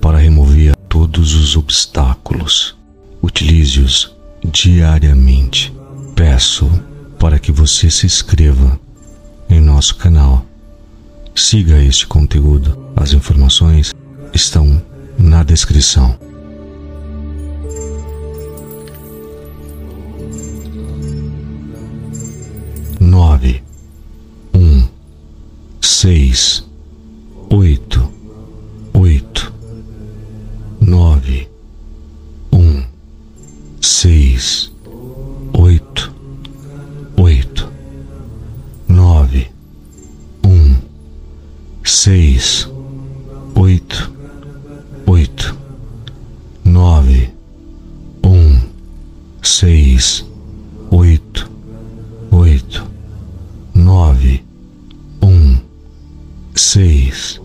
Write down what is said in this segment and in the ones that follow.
para remover todos os obstáculos. Utilize-os diariamente. Peço para que você se inscreva em nosso canal. Siga este conteúdo. As informações estão na descrição. Nove, um, seis, oito nove, um, seis, oito, oito, nove, um, seis, oito, oito, nove, um, seis, oito, oito, nove, um, seis.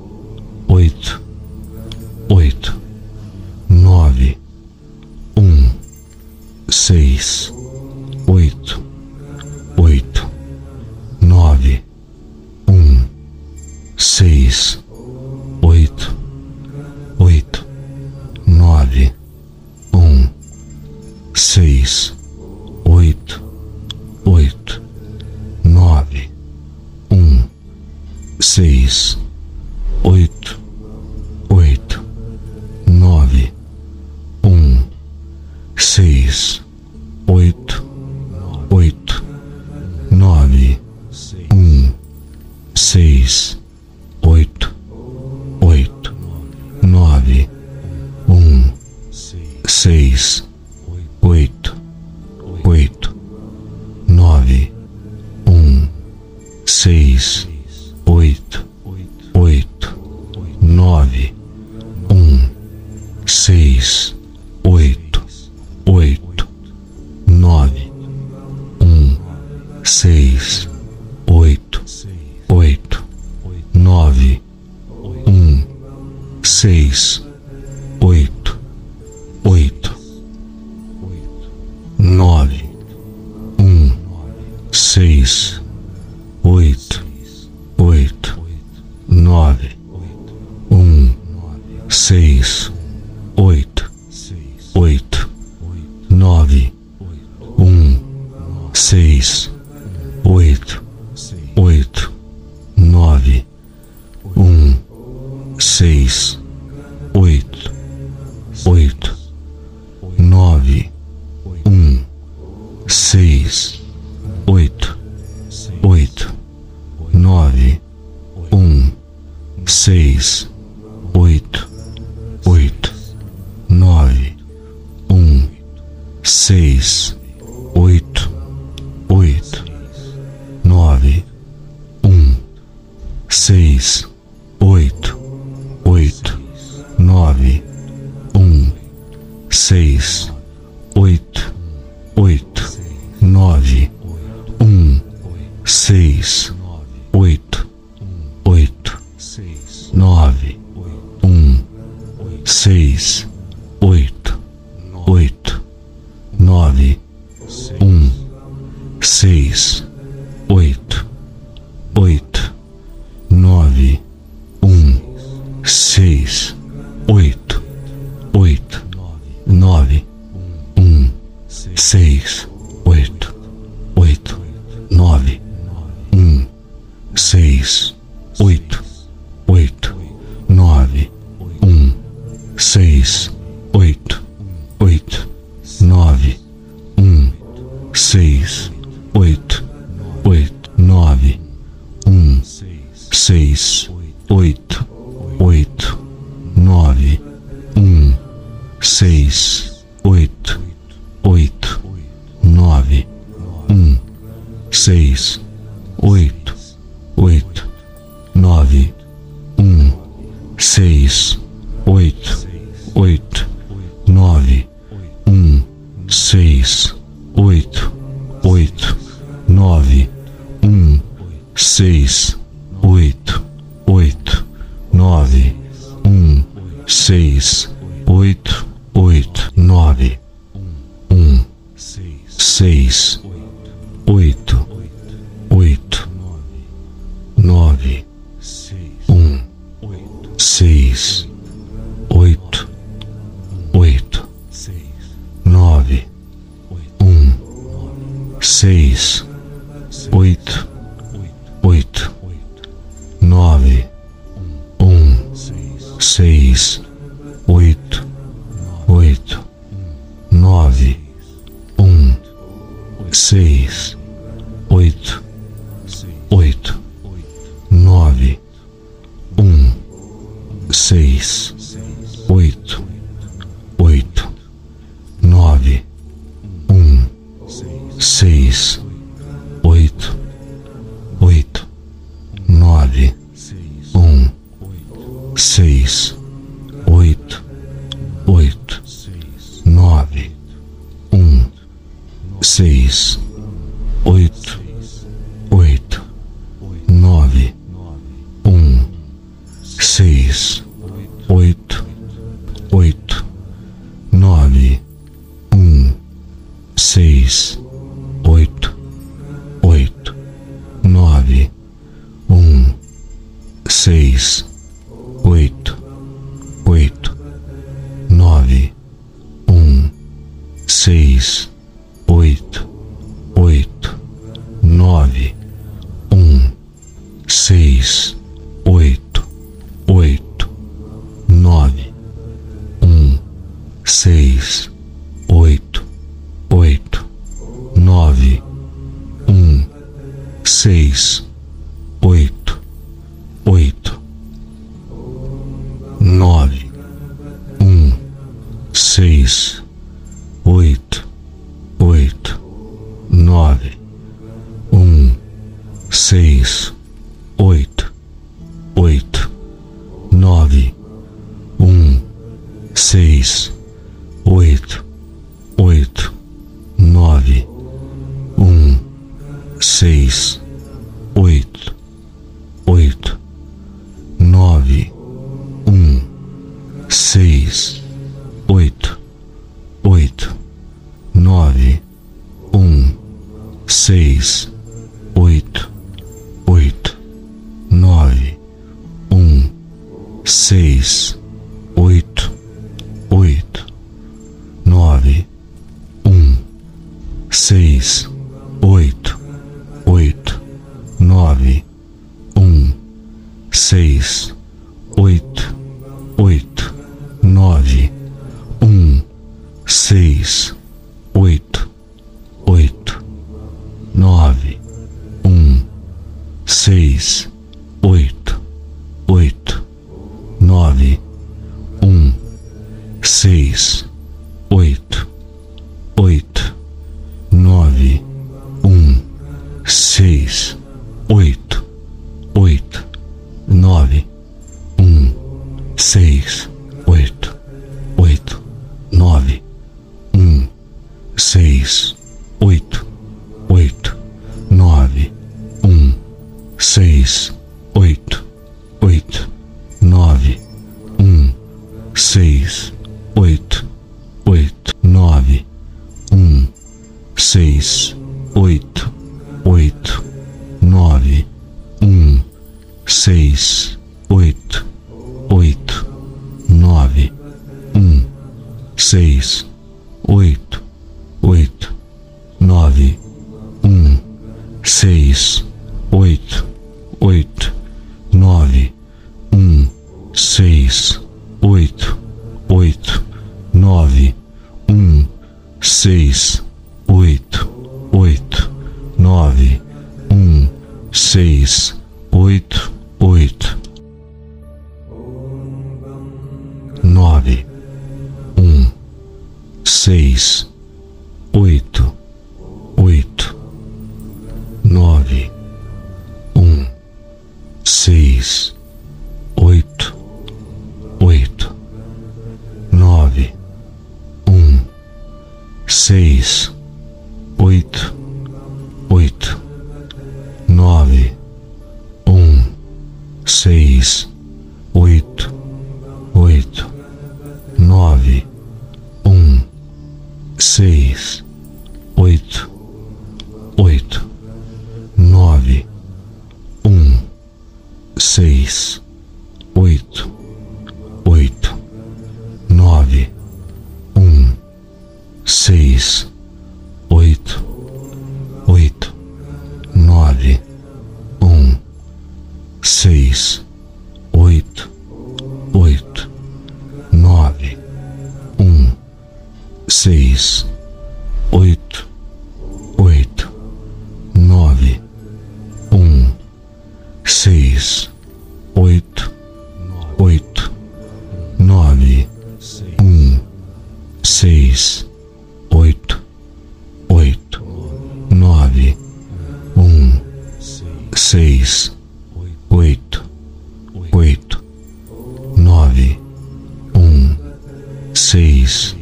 Seis,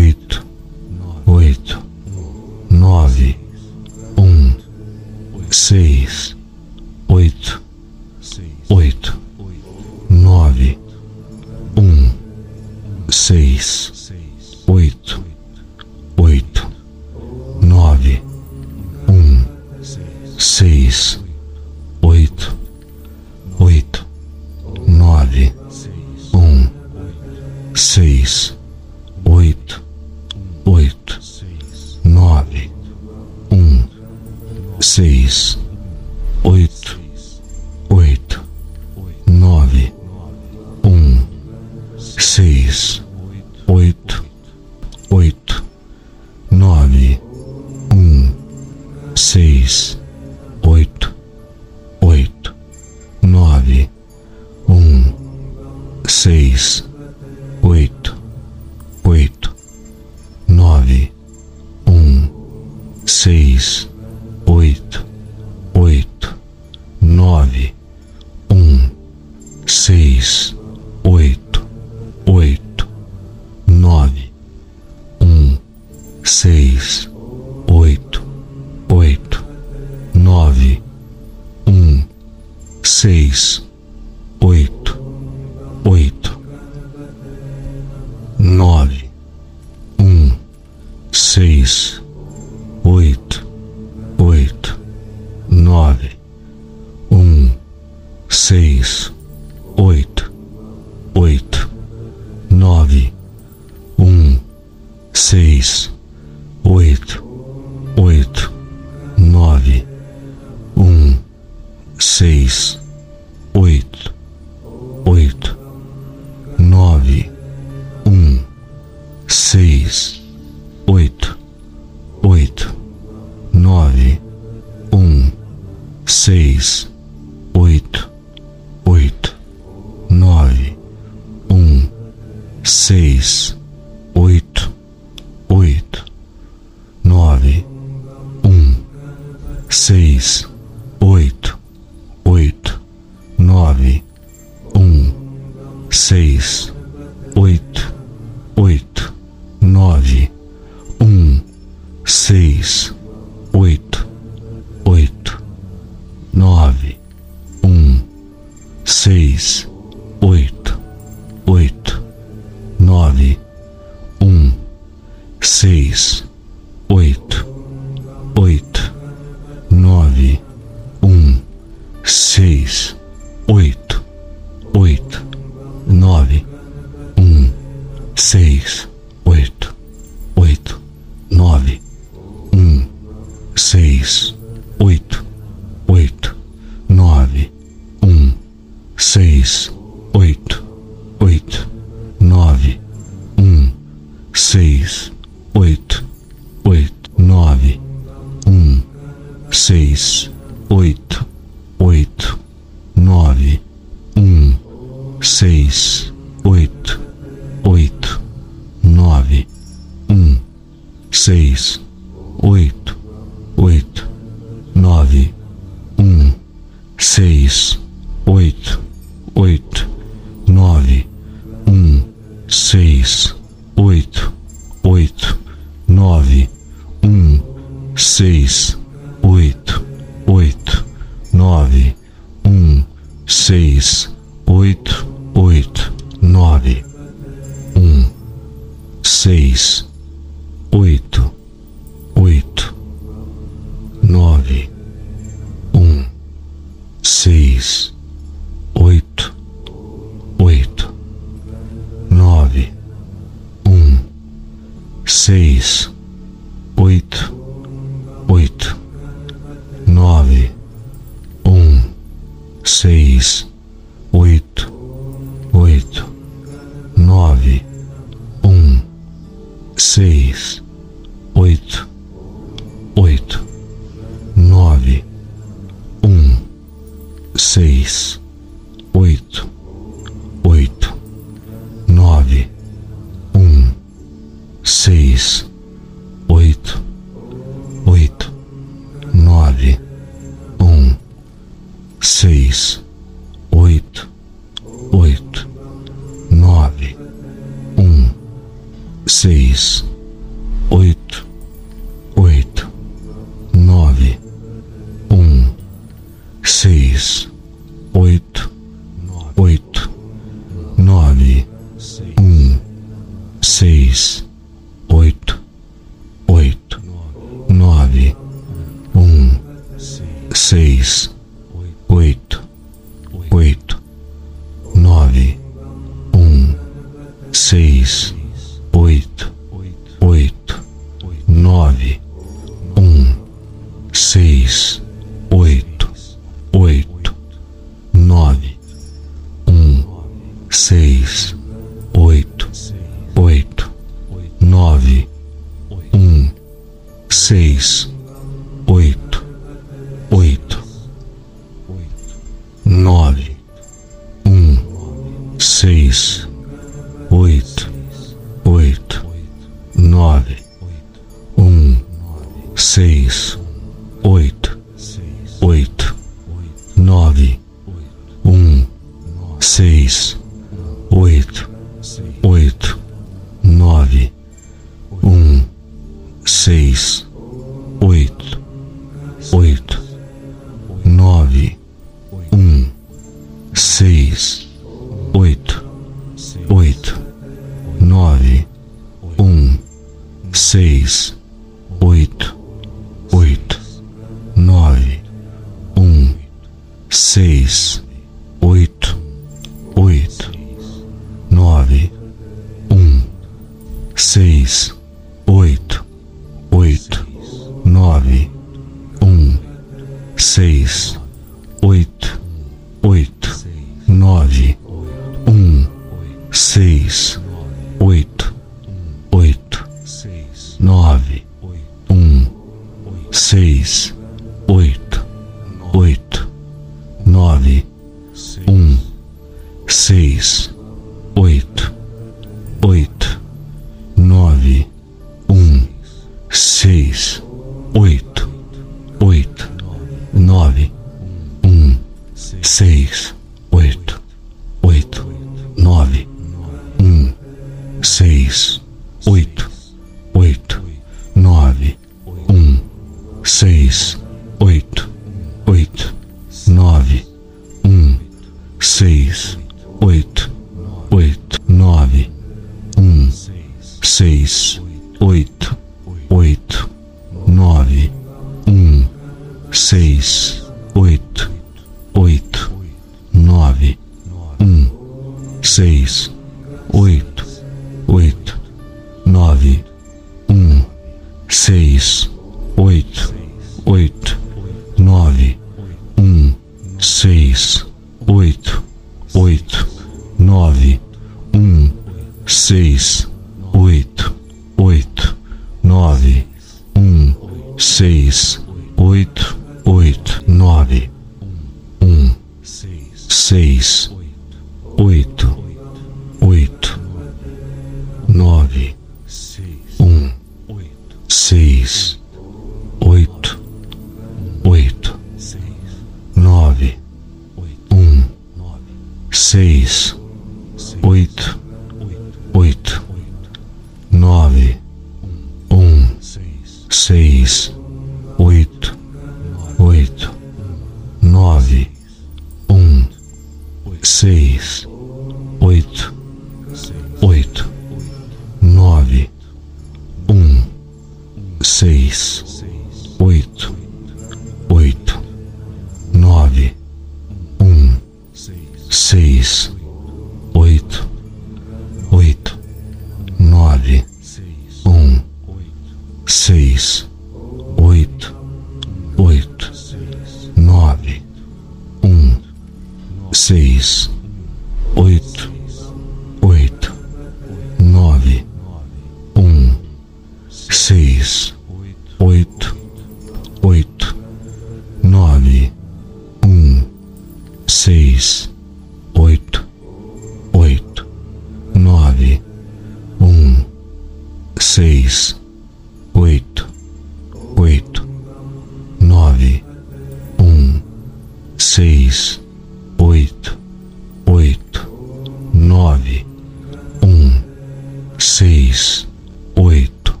seis, oito,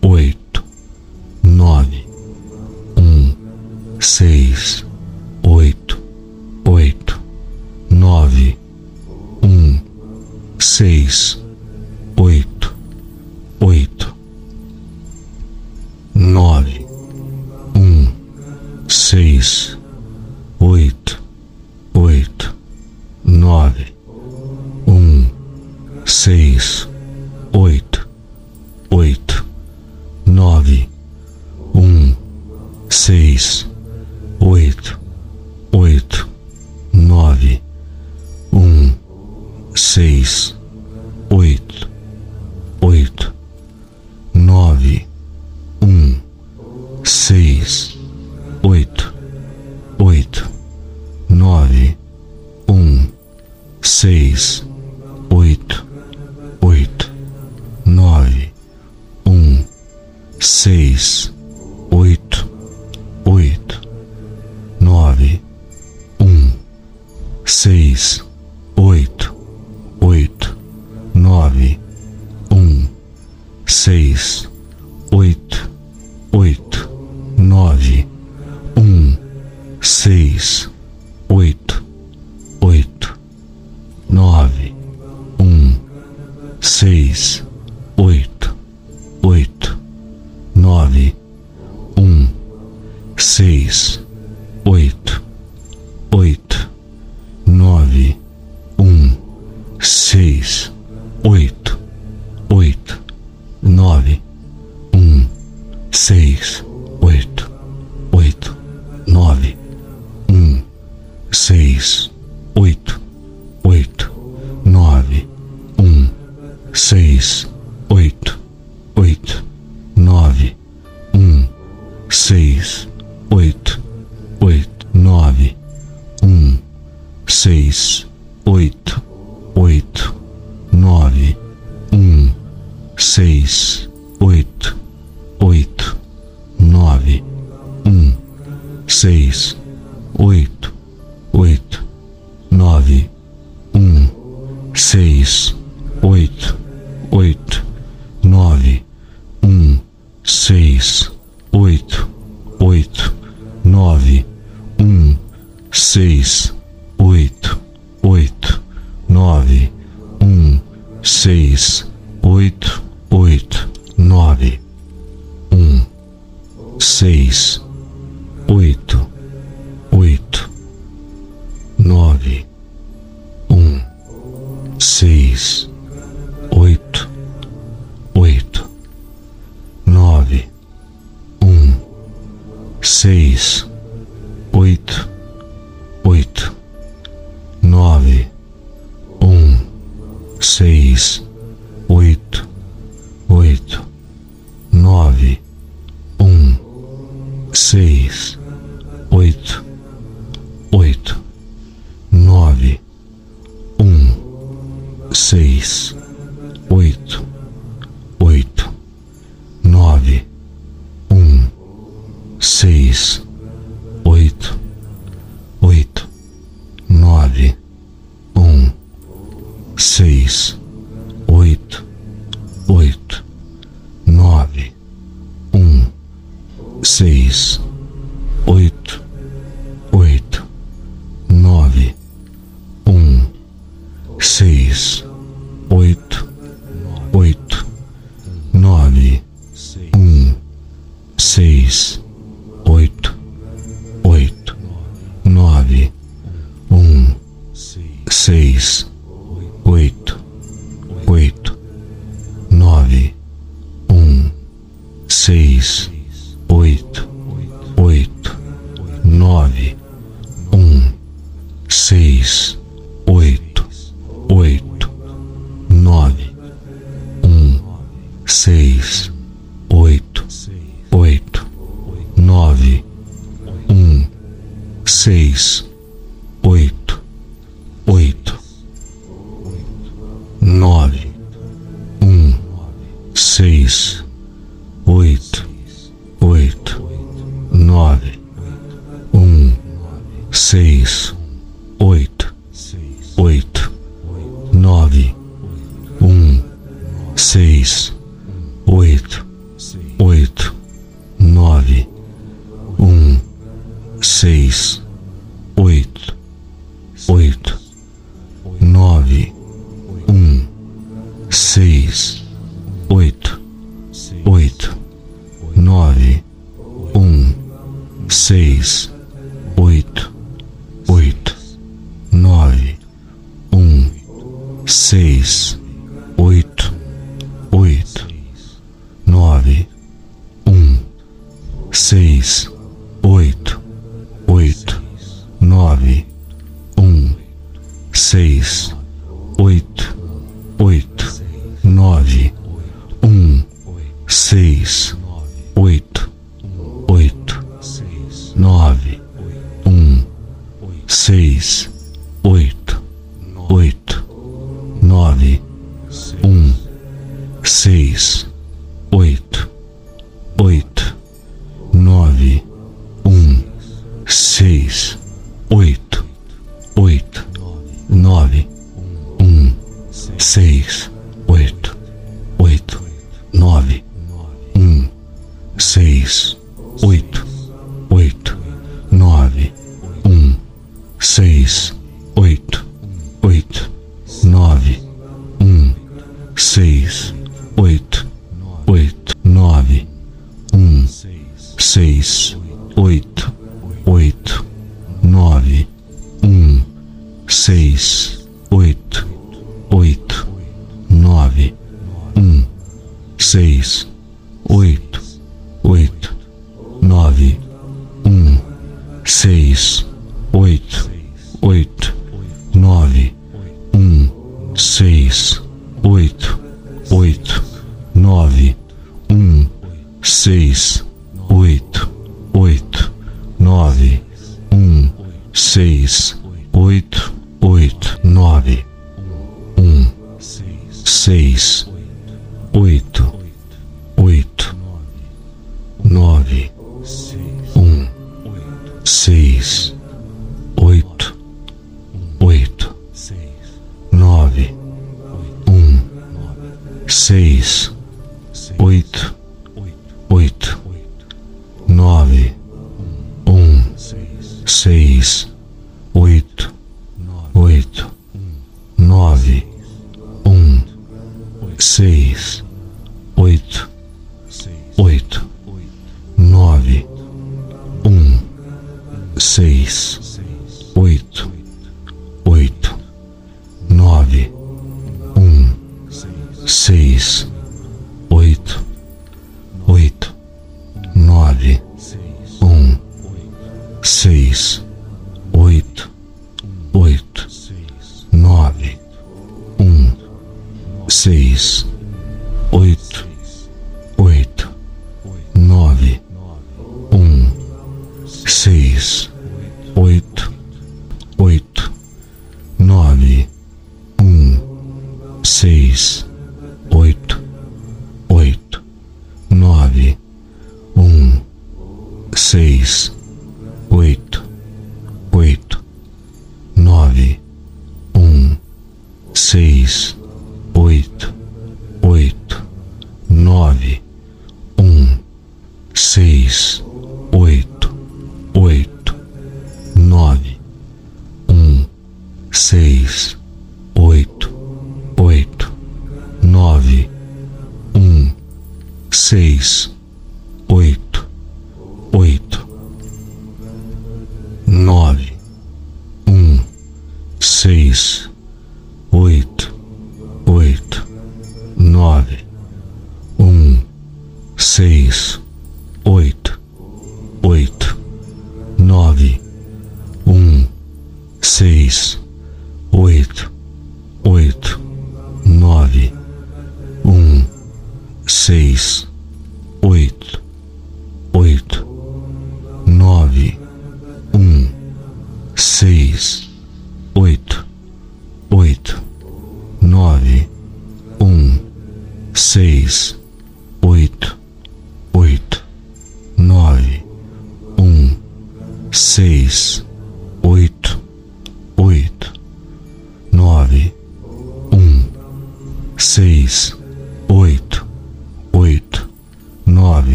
oito, nove, um, seis, oito, oito, nove, um, seis.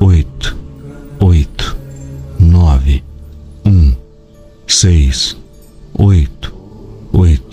Oito, oito, nove, um, seis, oito, oito,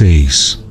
vocês.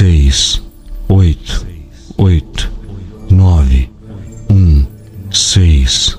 Seis, oito, oito, nove, um, seis,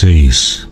6.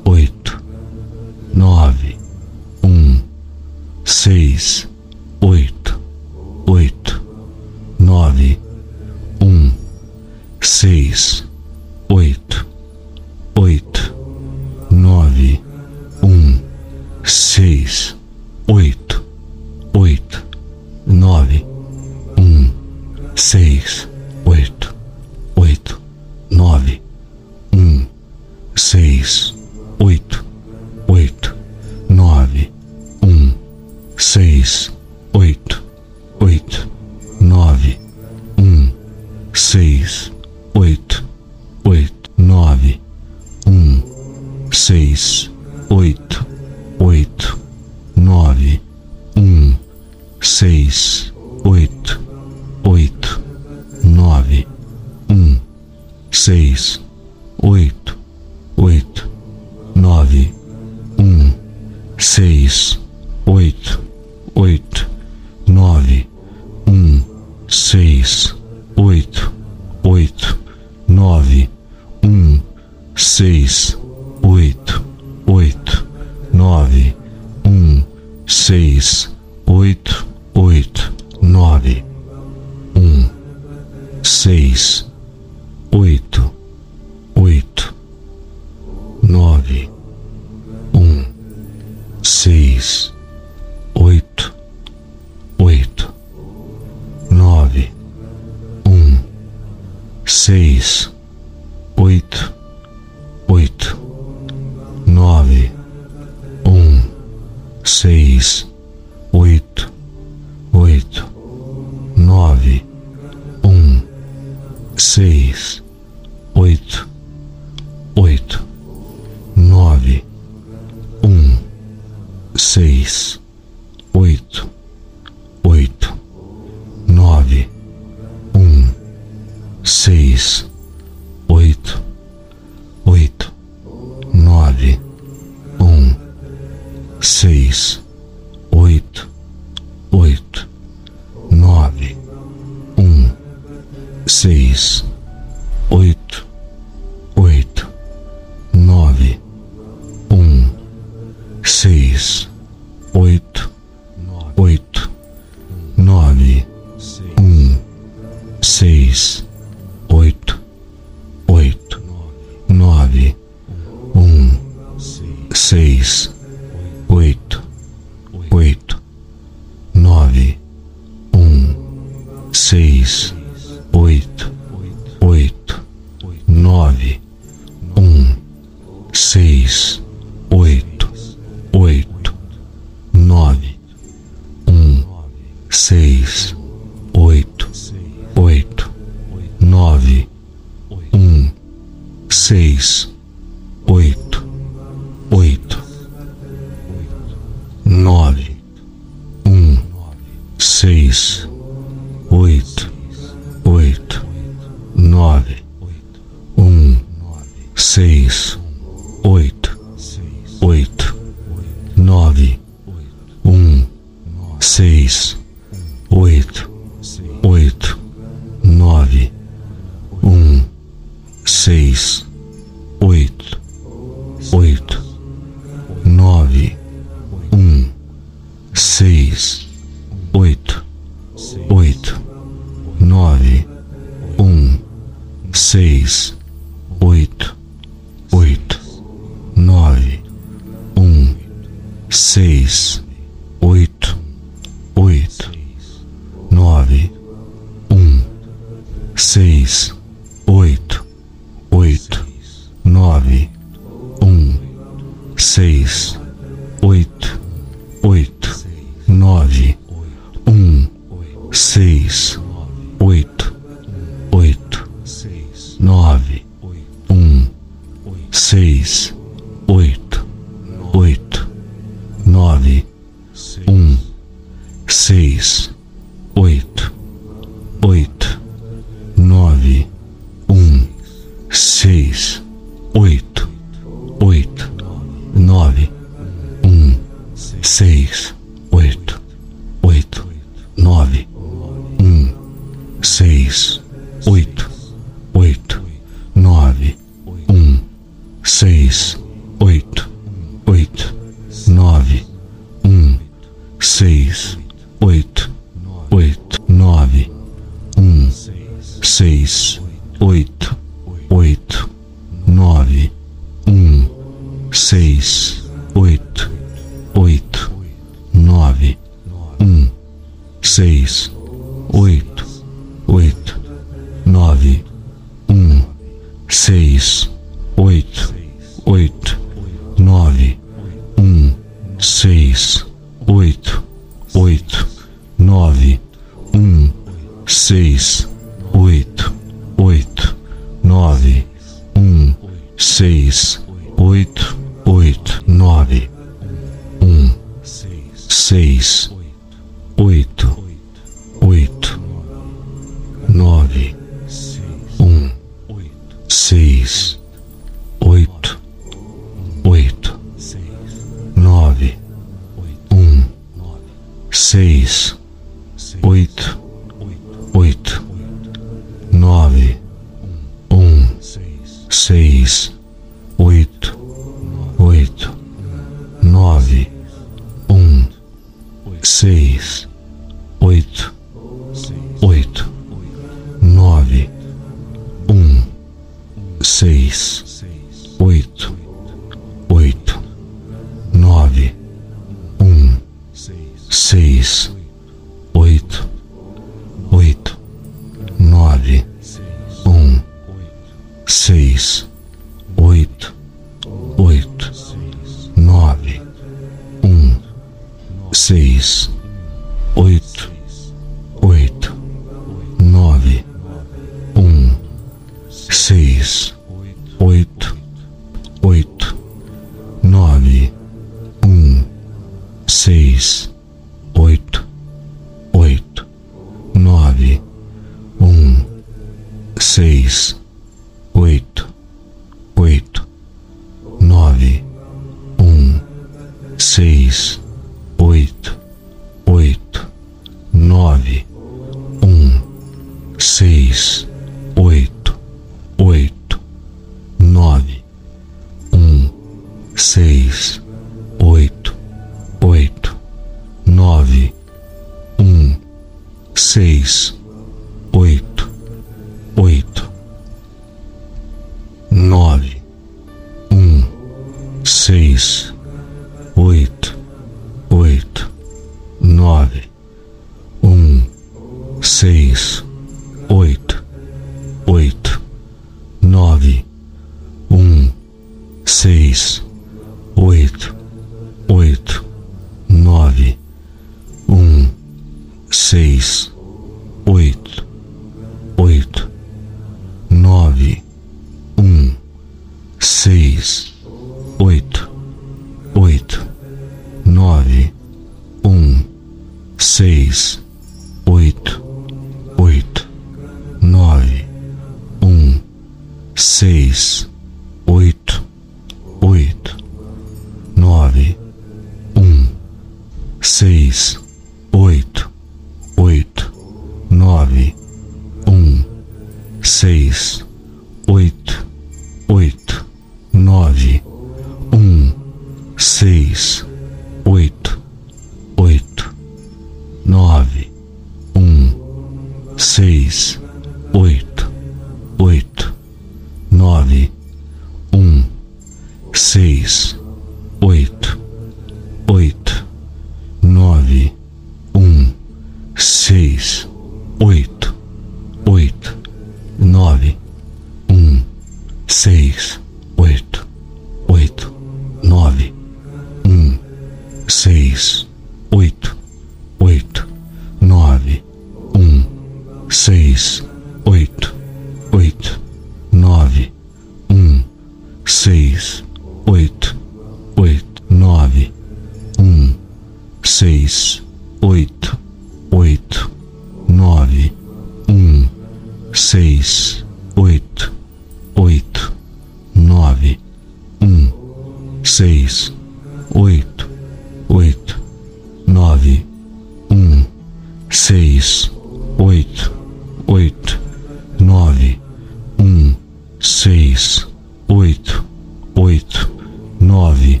9,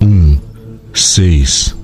1, 6,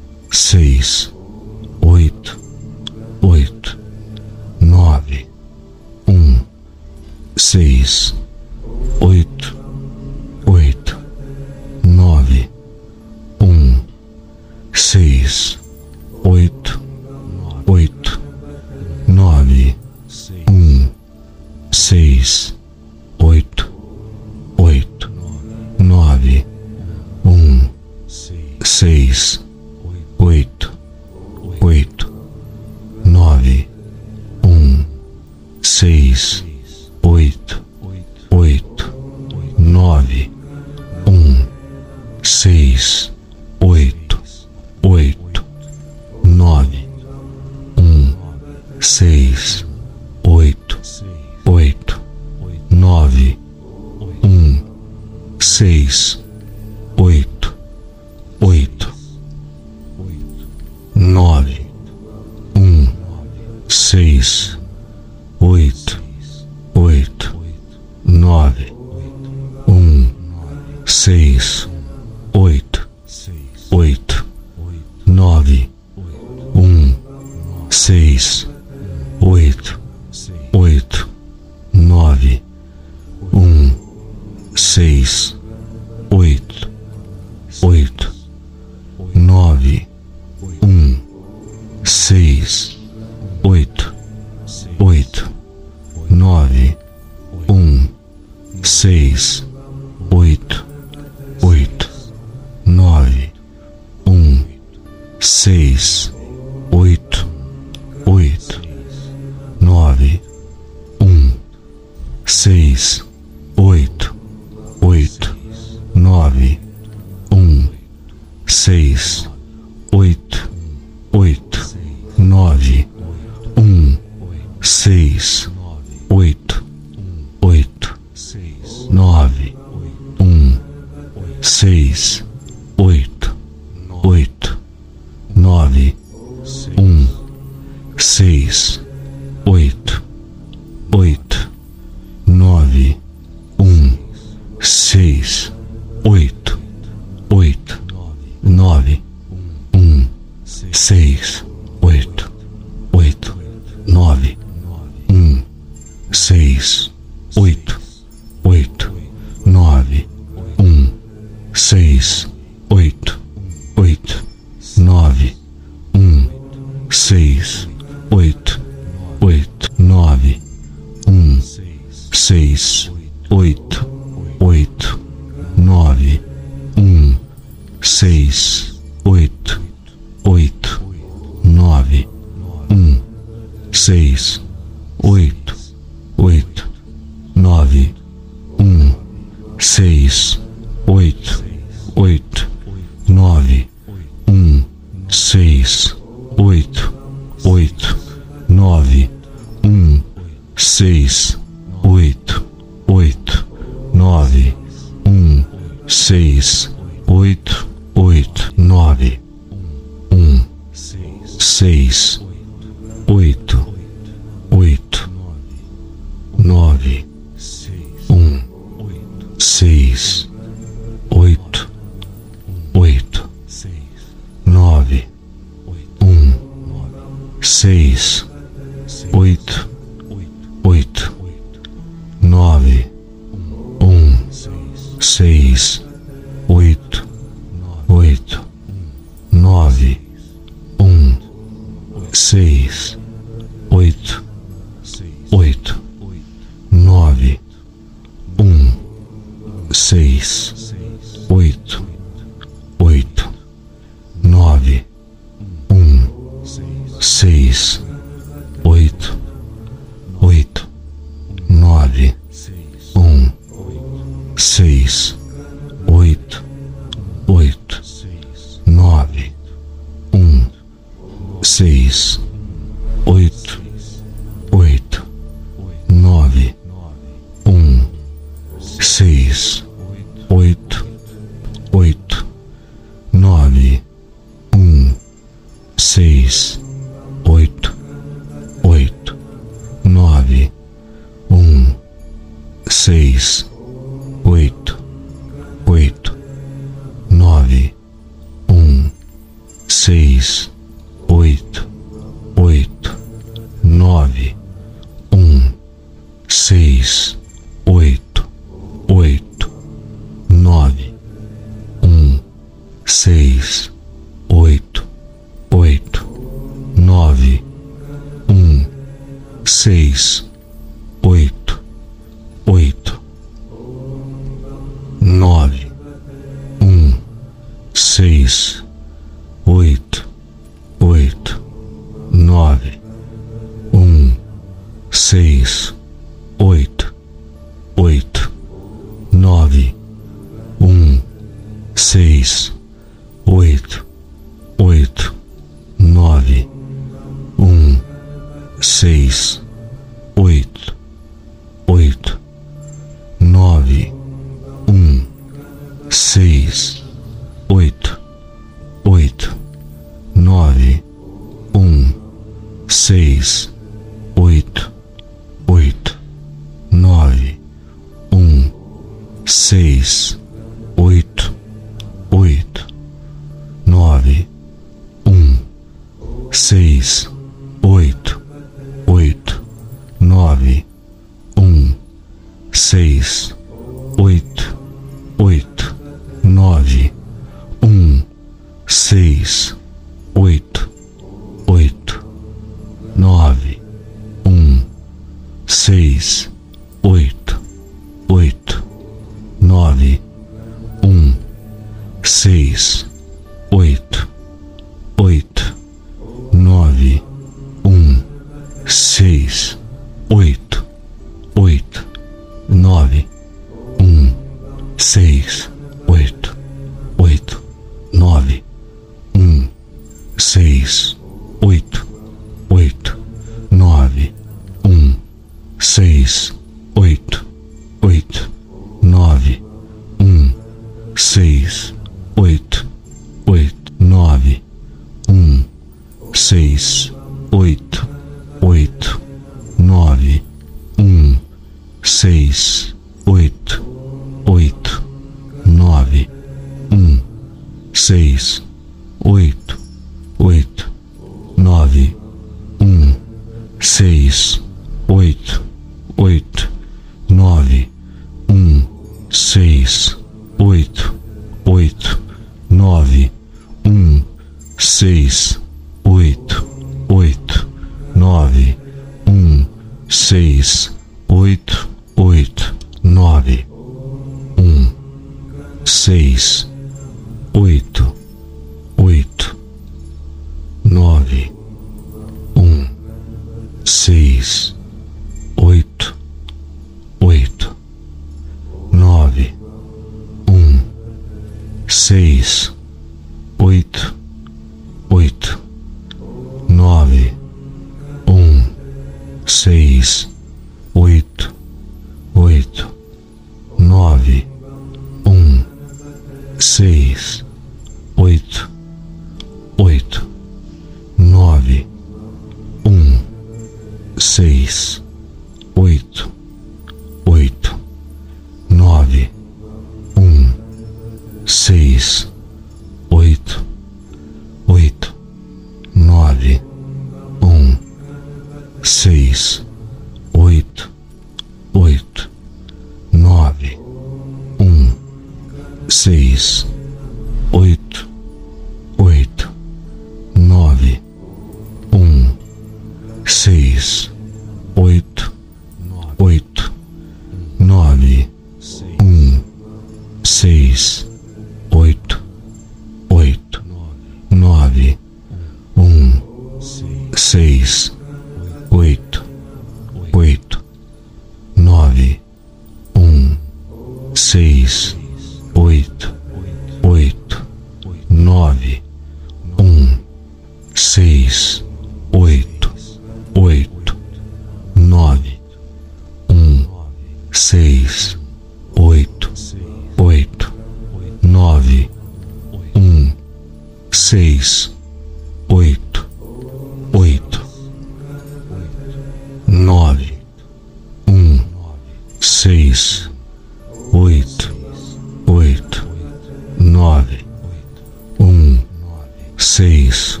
seis,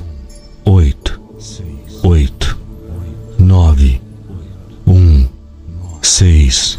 oito, oito, nove, um, seis,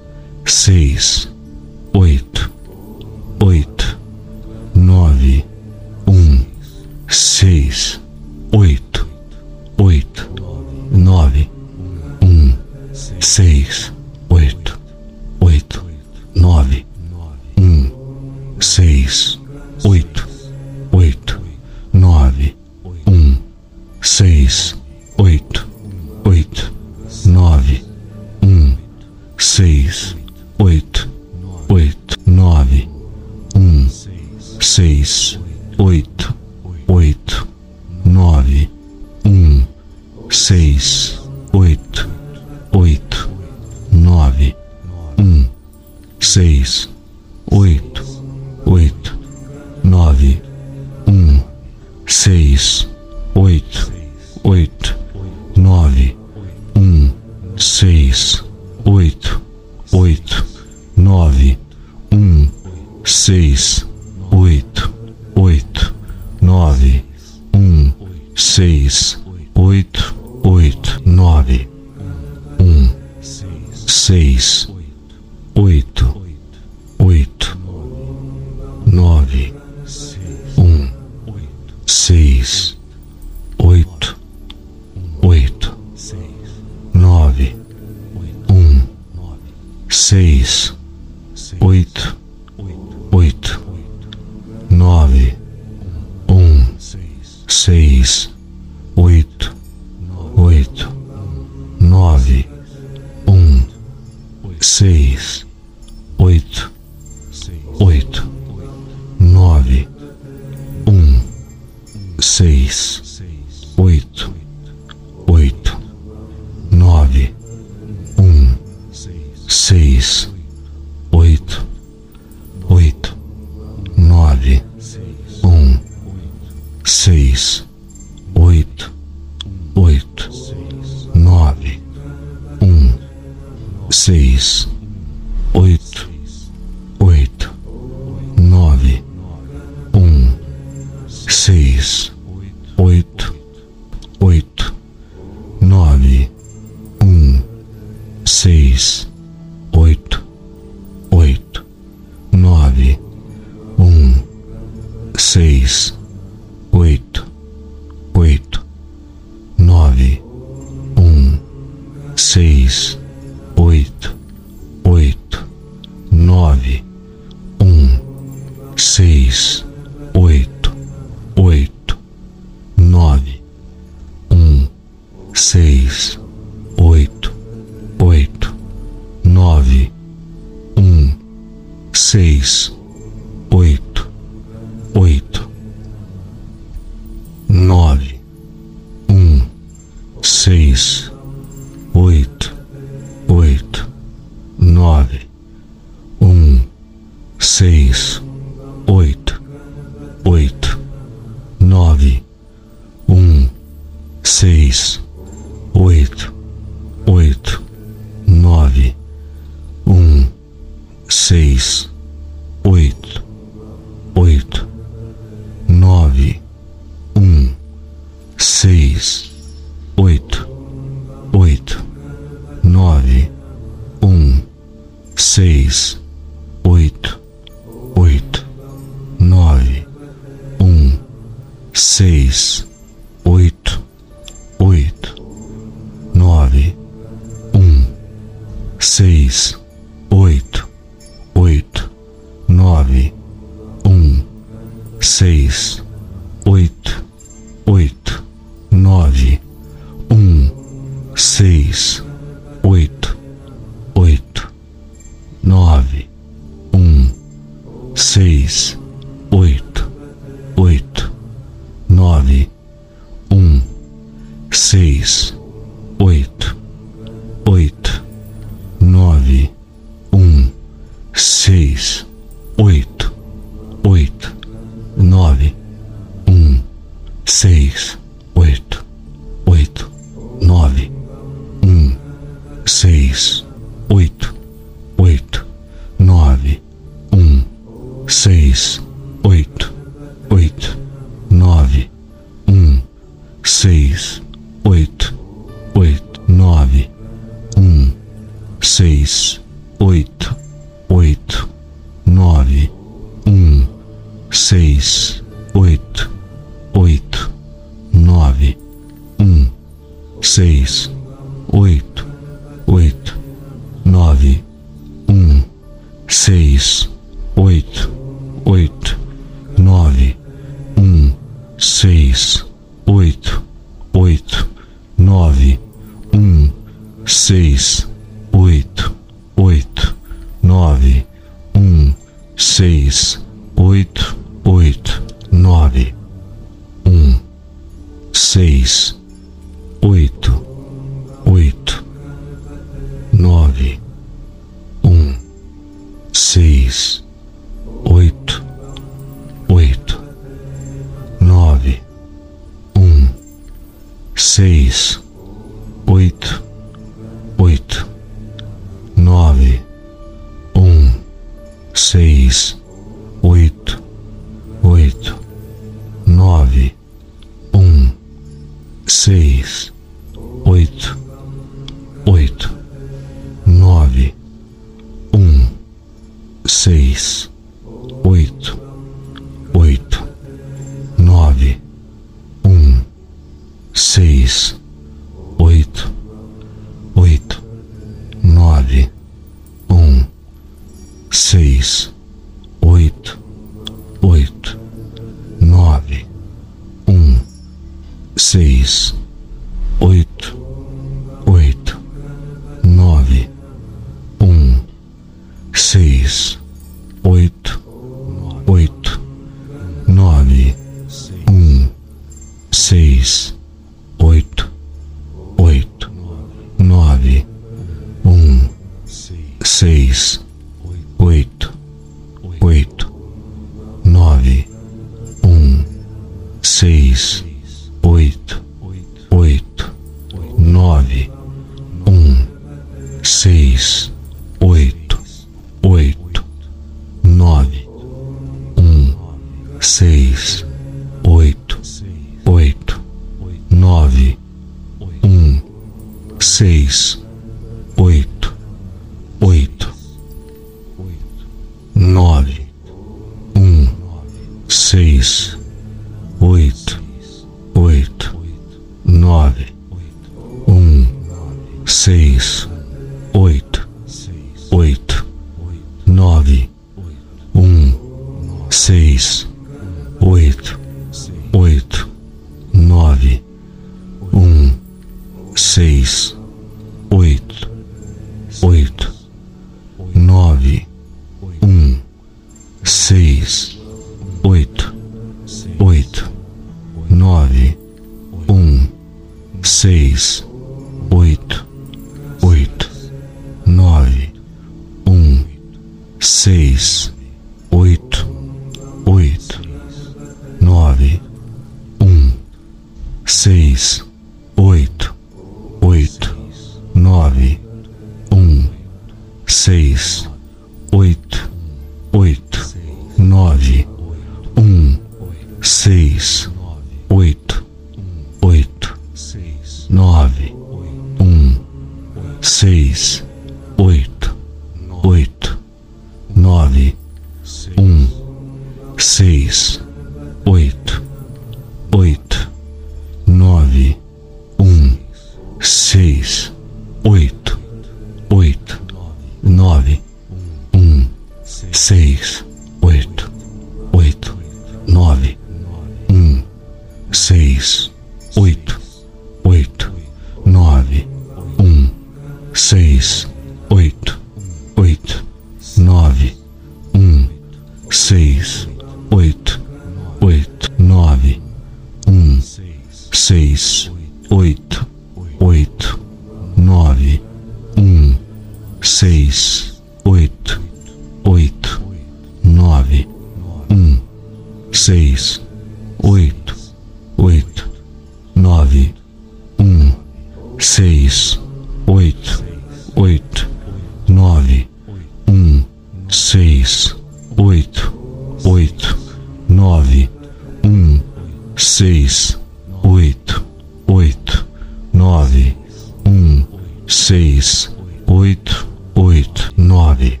nove,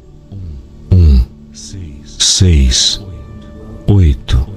um, seis, oito, oito,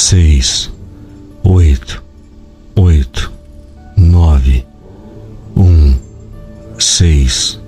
seis, oito, oito, nove, um, seis,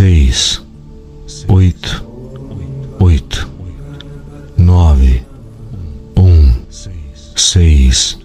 seis, oito, oito, nove, um, seis,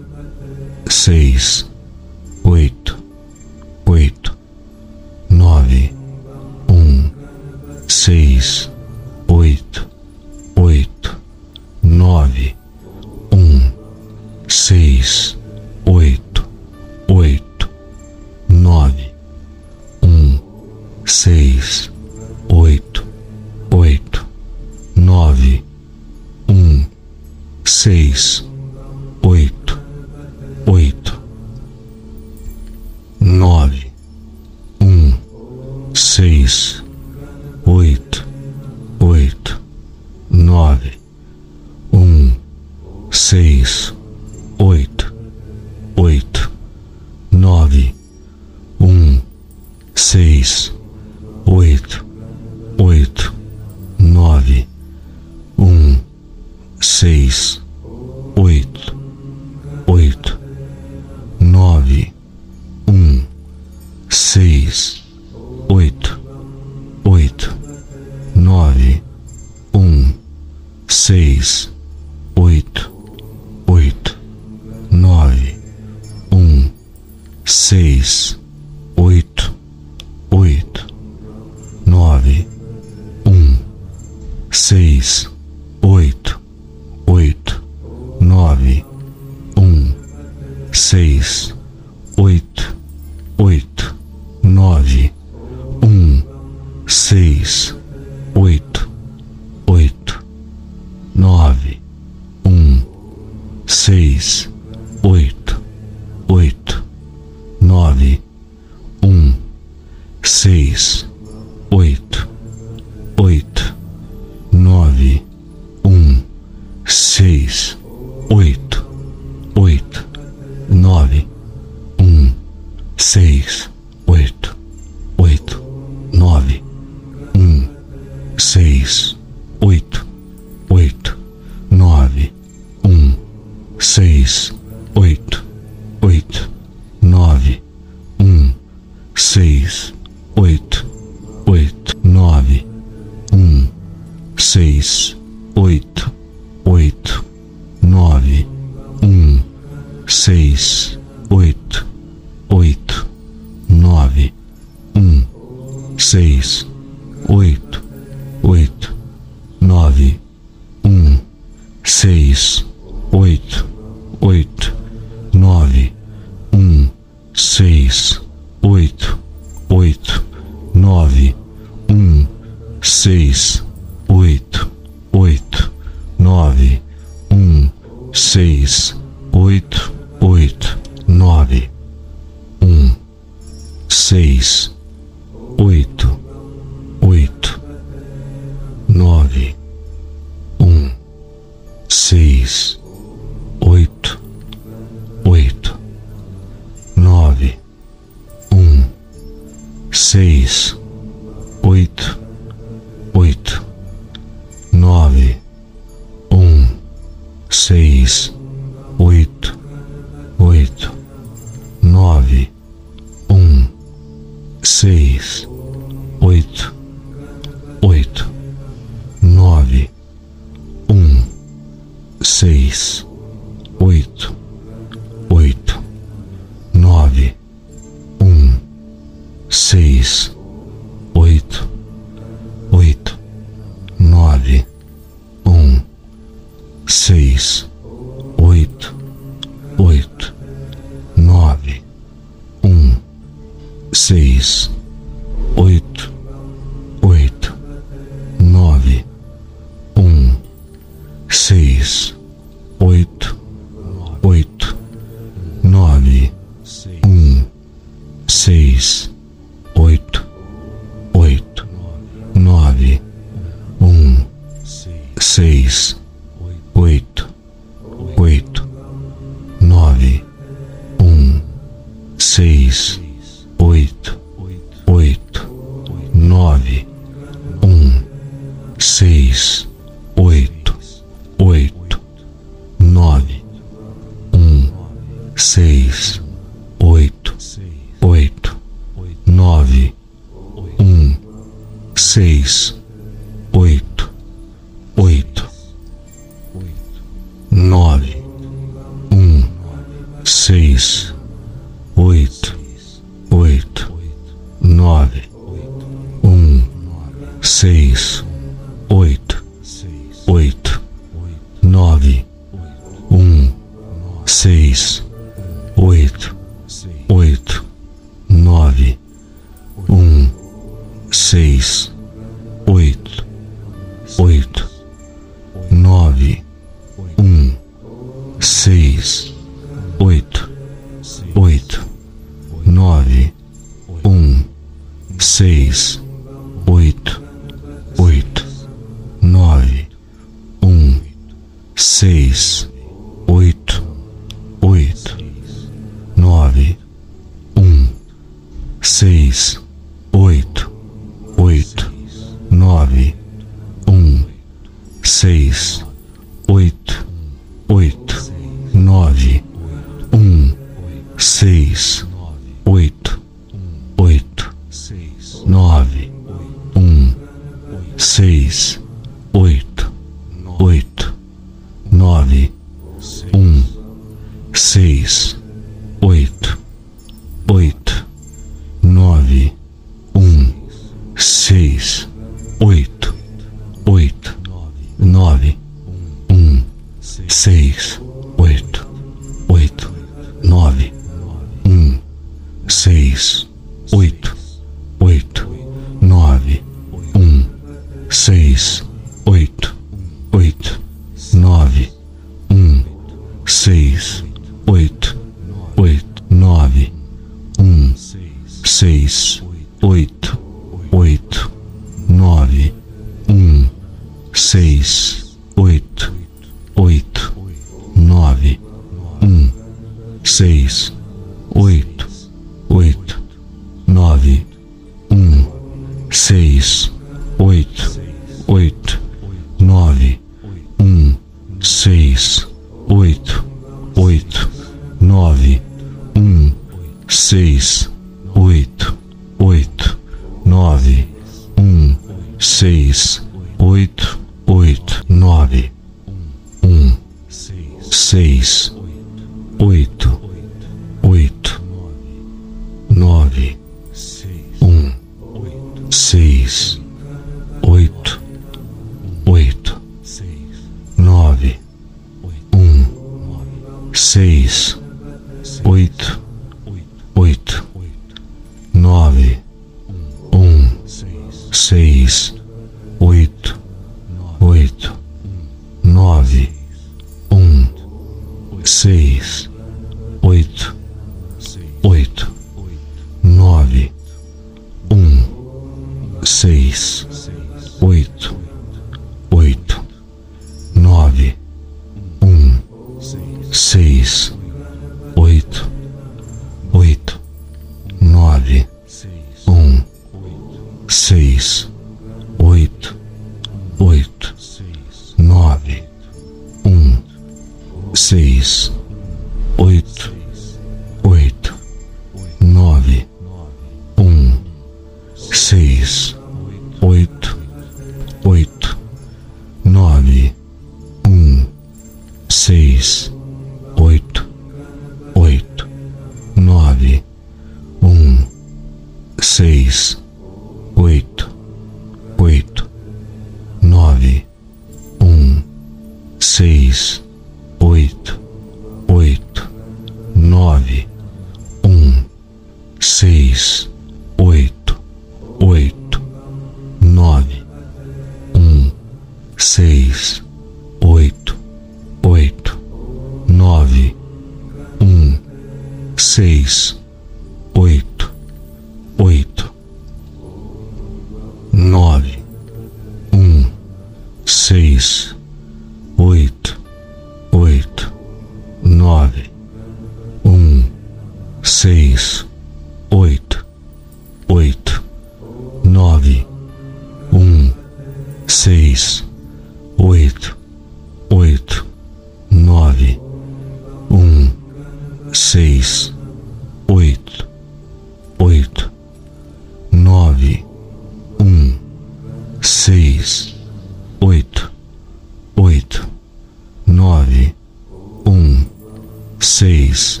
seis,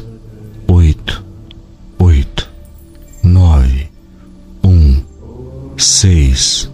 oito, oito, nove, um, seis,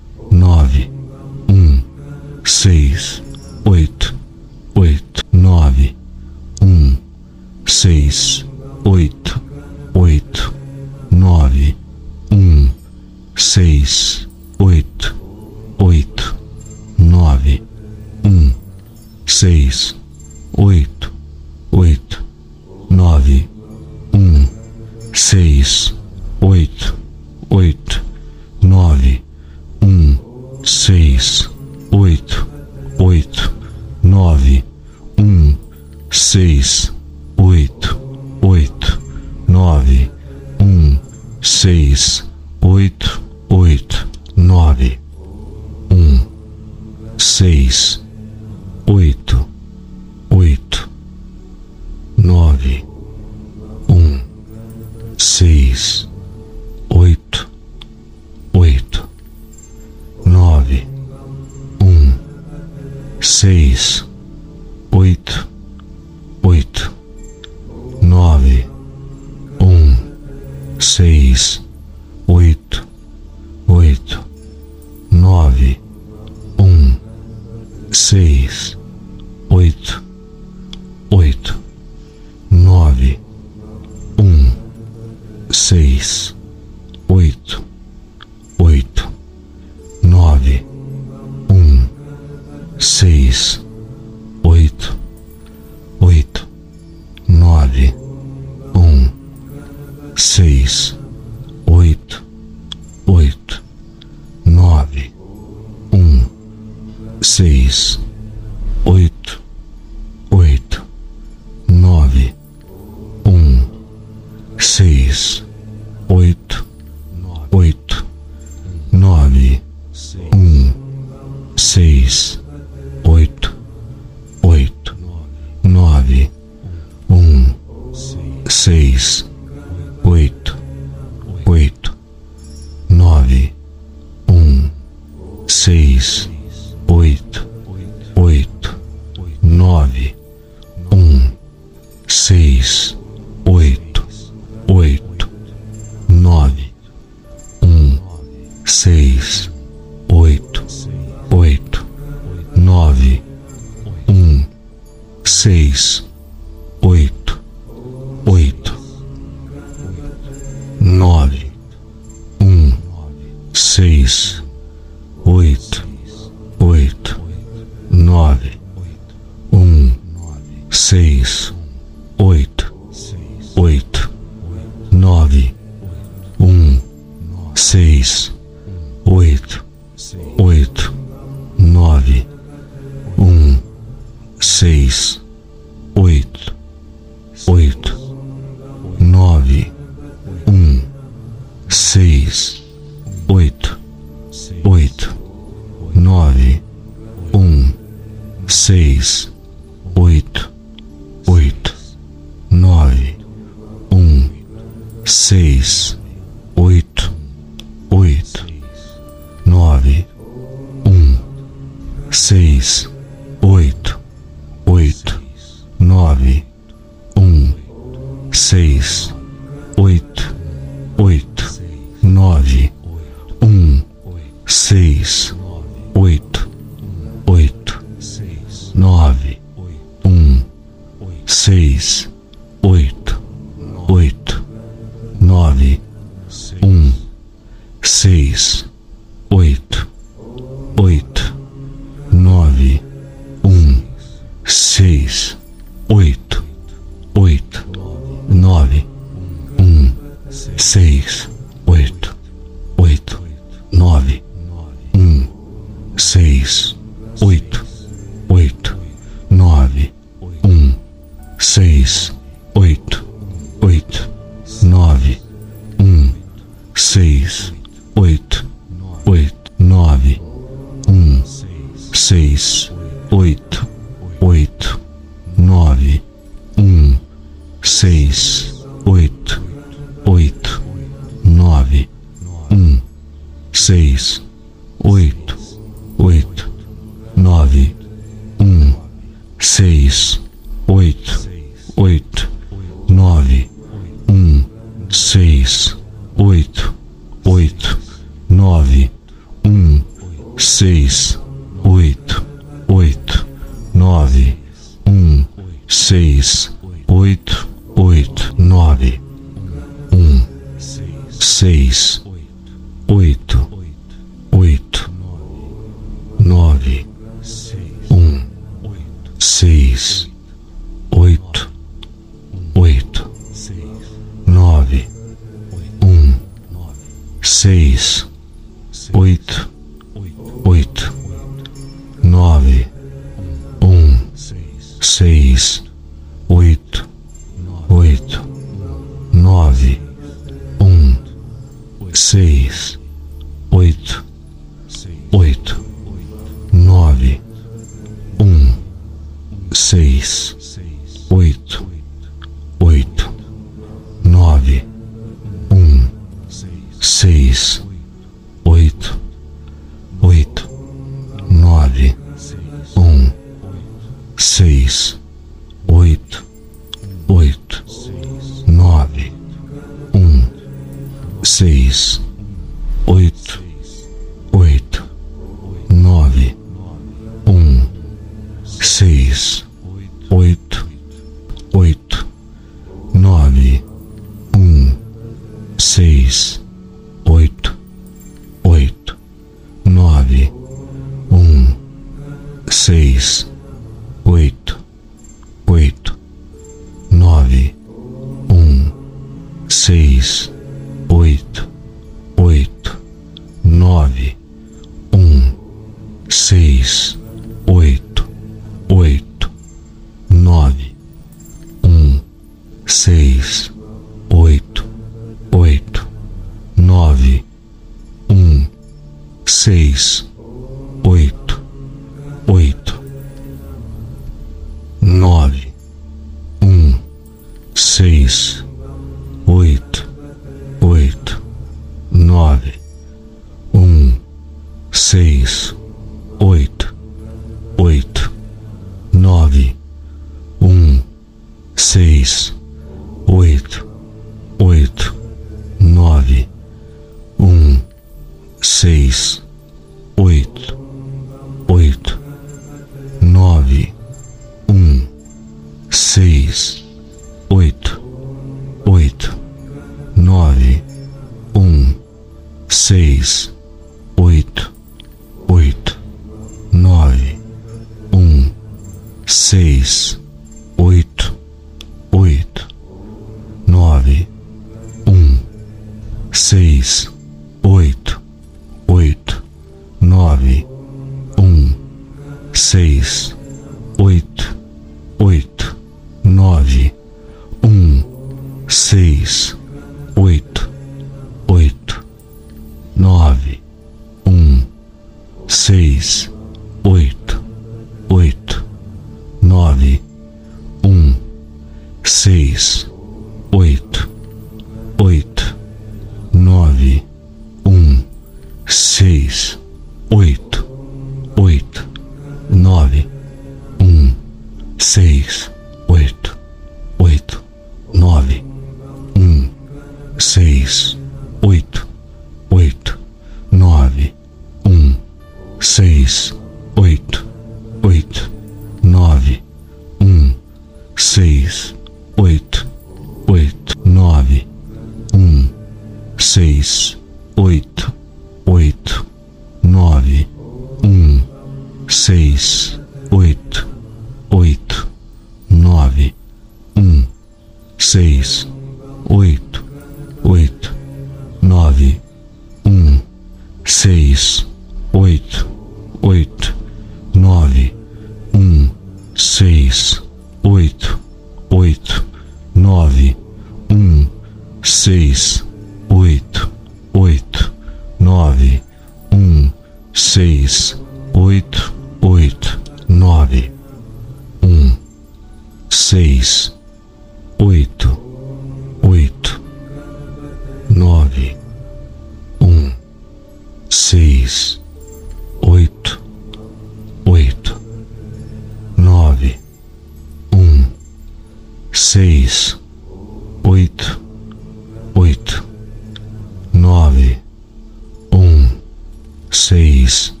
vocês.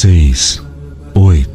Seis, oito,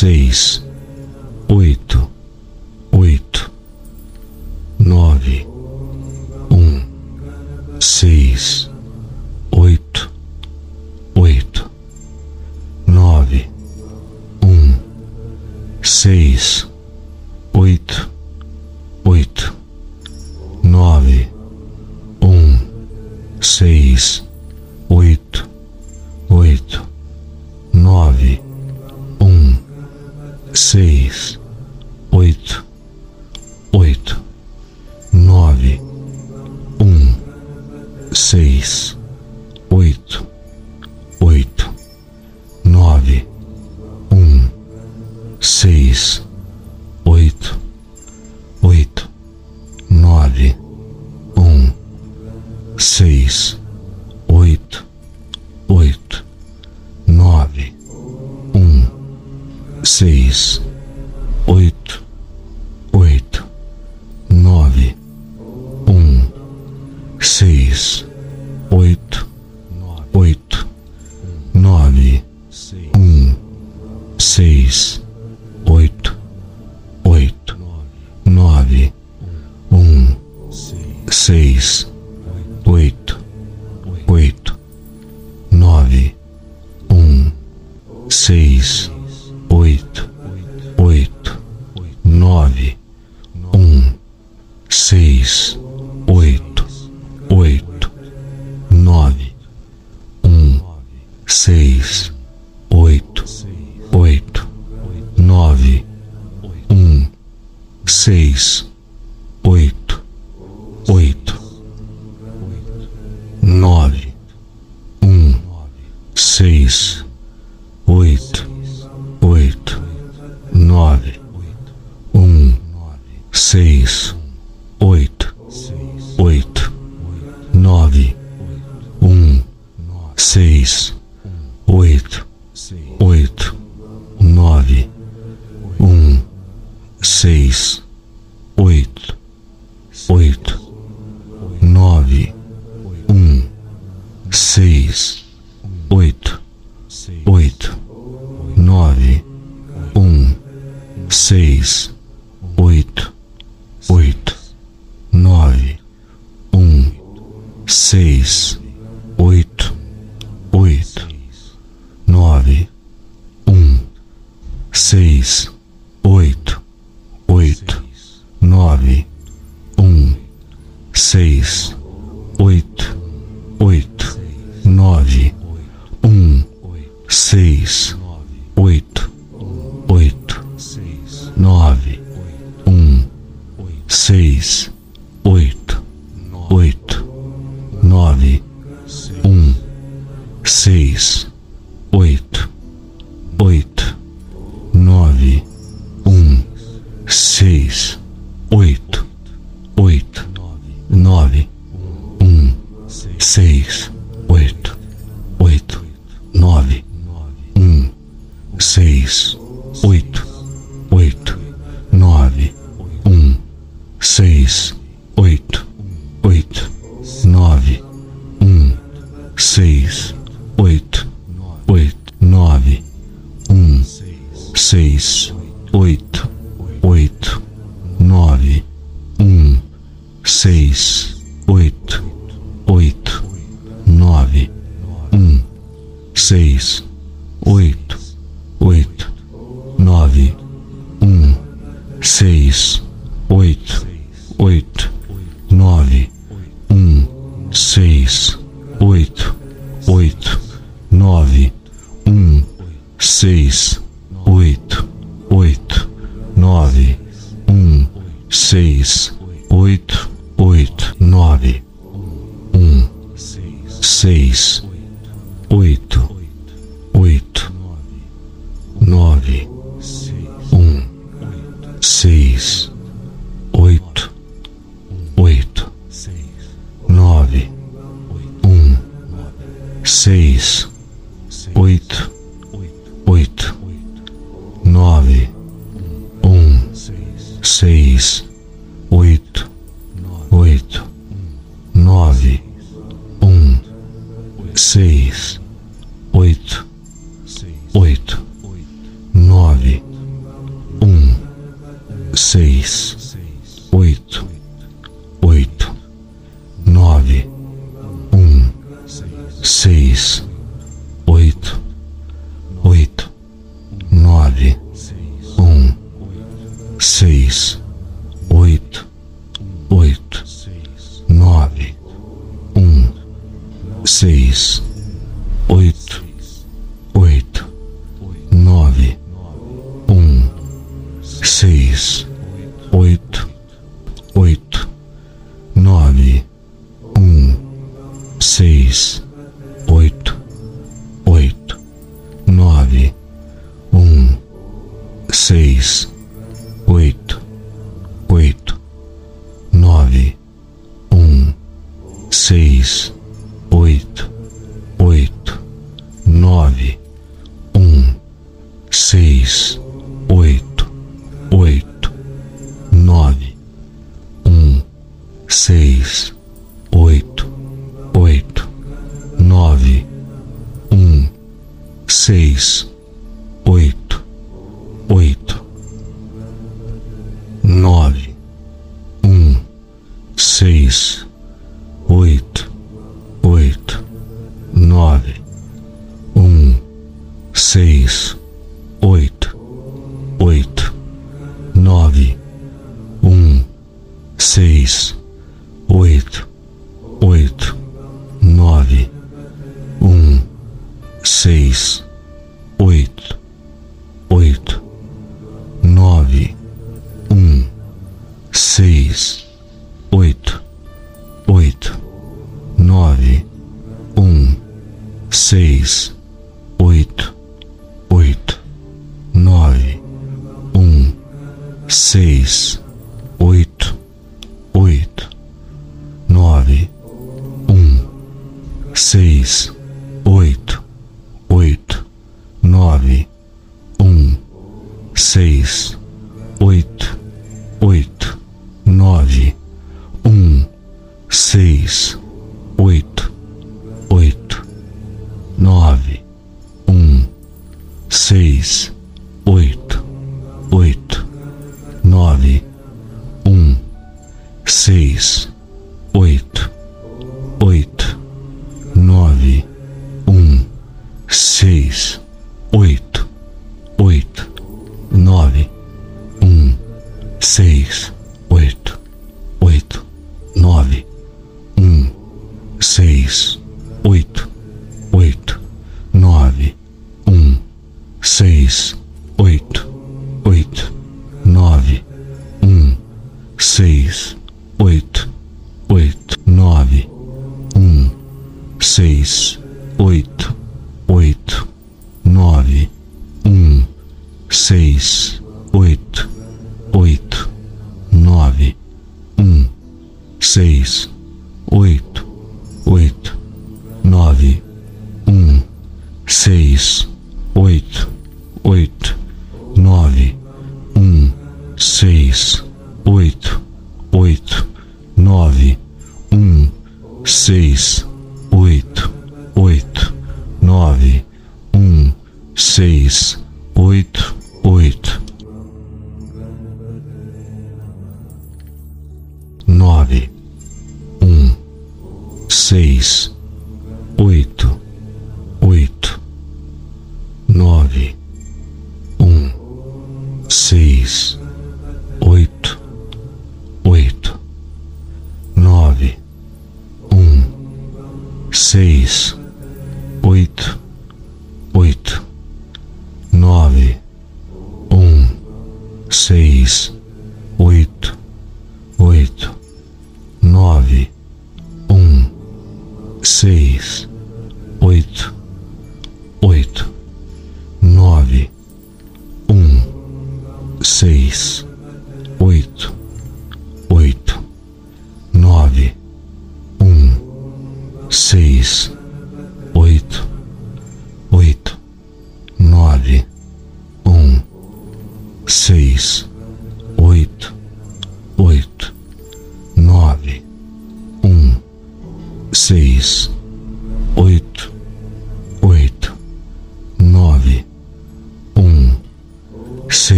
seis, oito, oito, nove, um, seis, oito, oito, nove, um, seis, oito, oito, nove, um, seis. seis, oito, oito, nove, um, seis.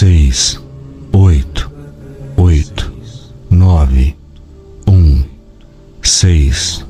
Seis, oito, oito, nove, um, seis,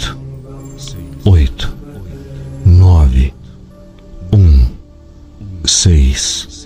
oito, oito, nove, um, seis,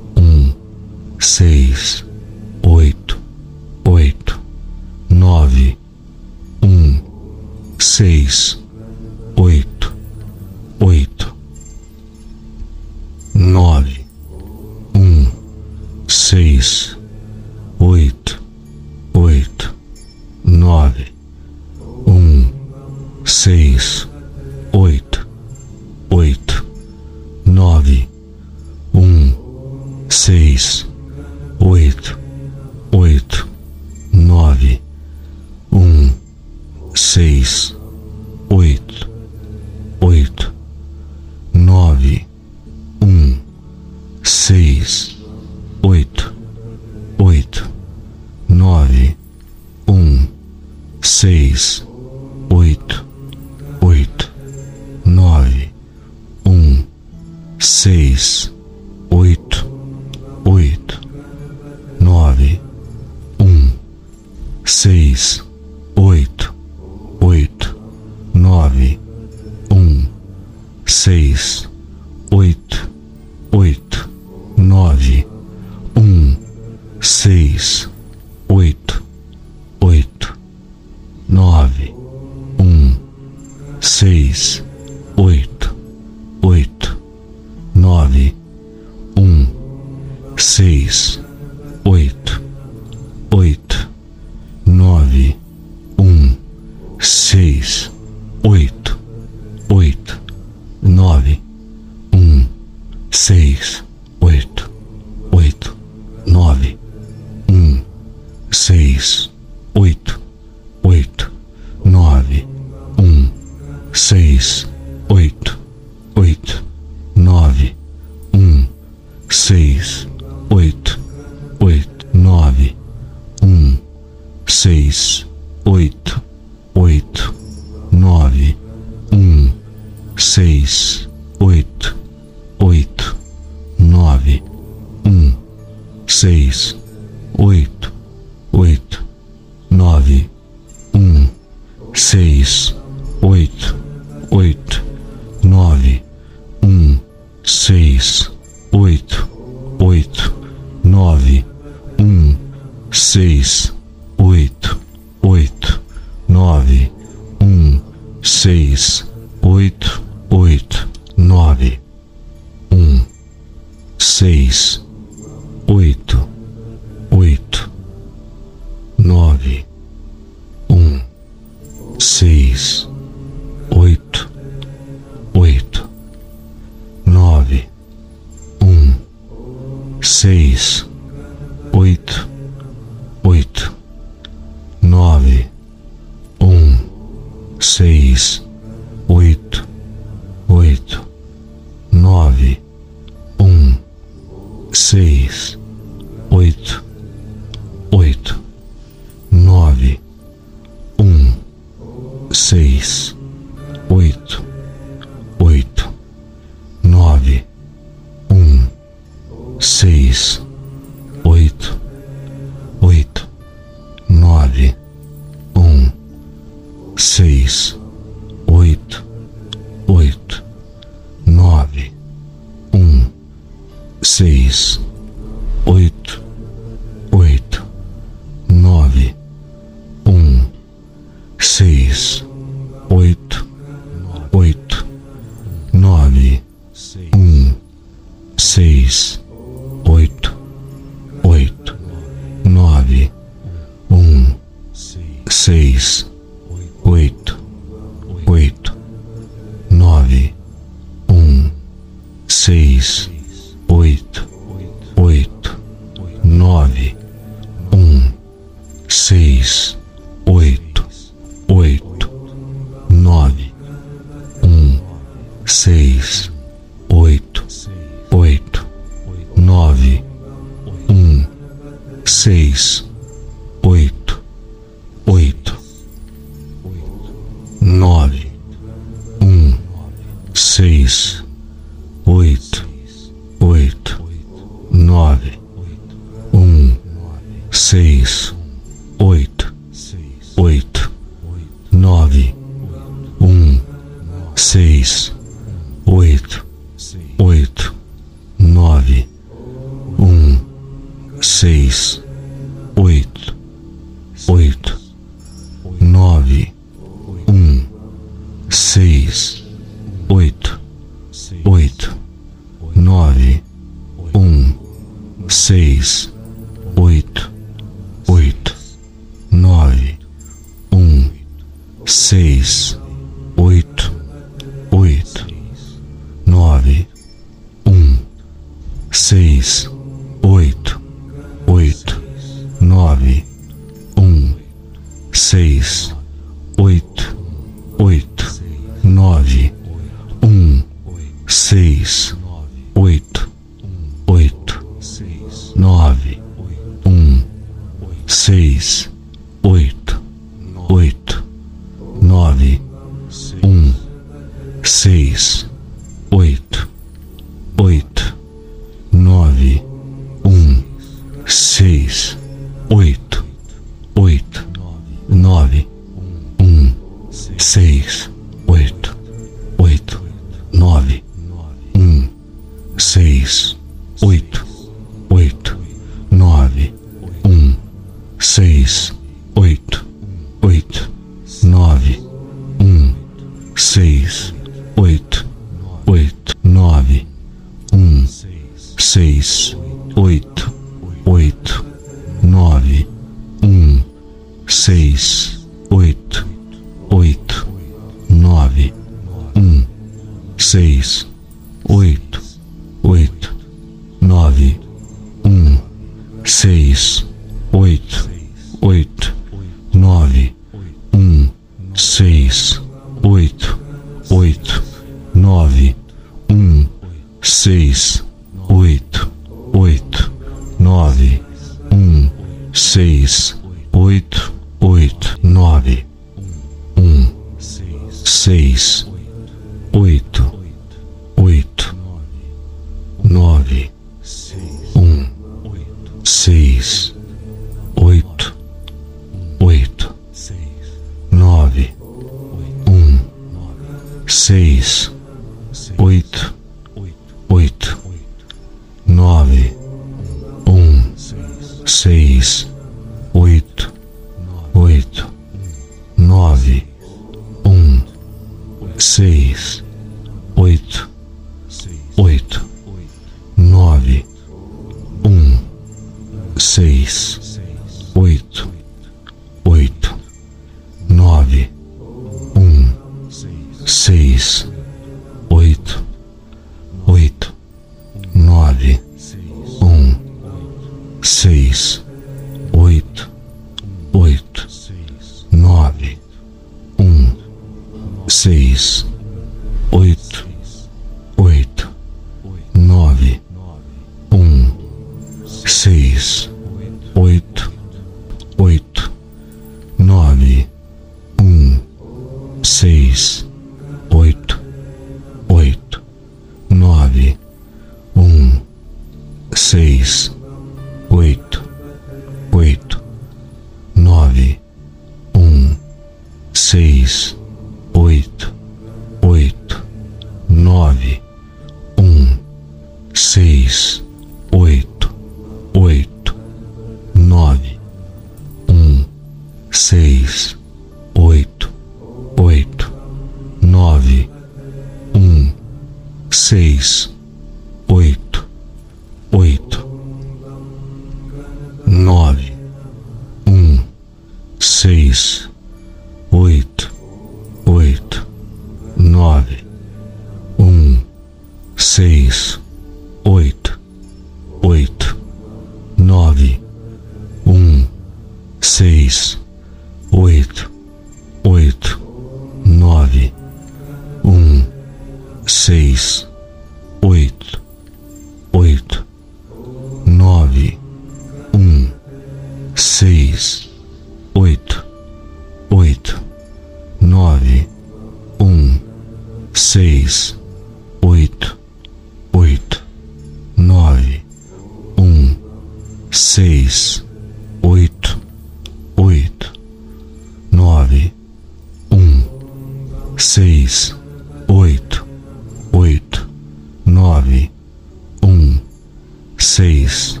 seis,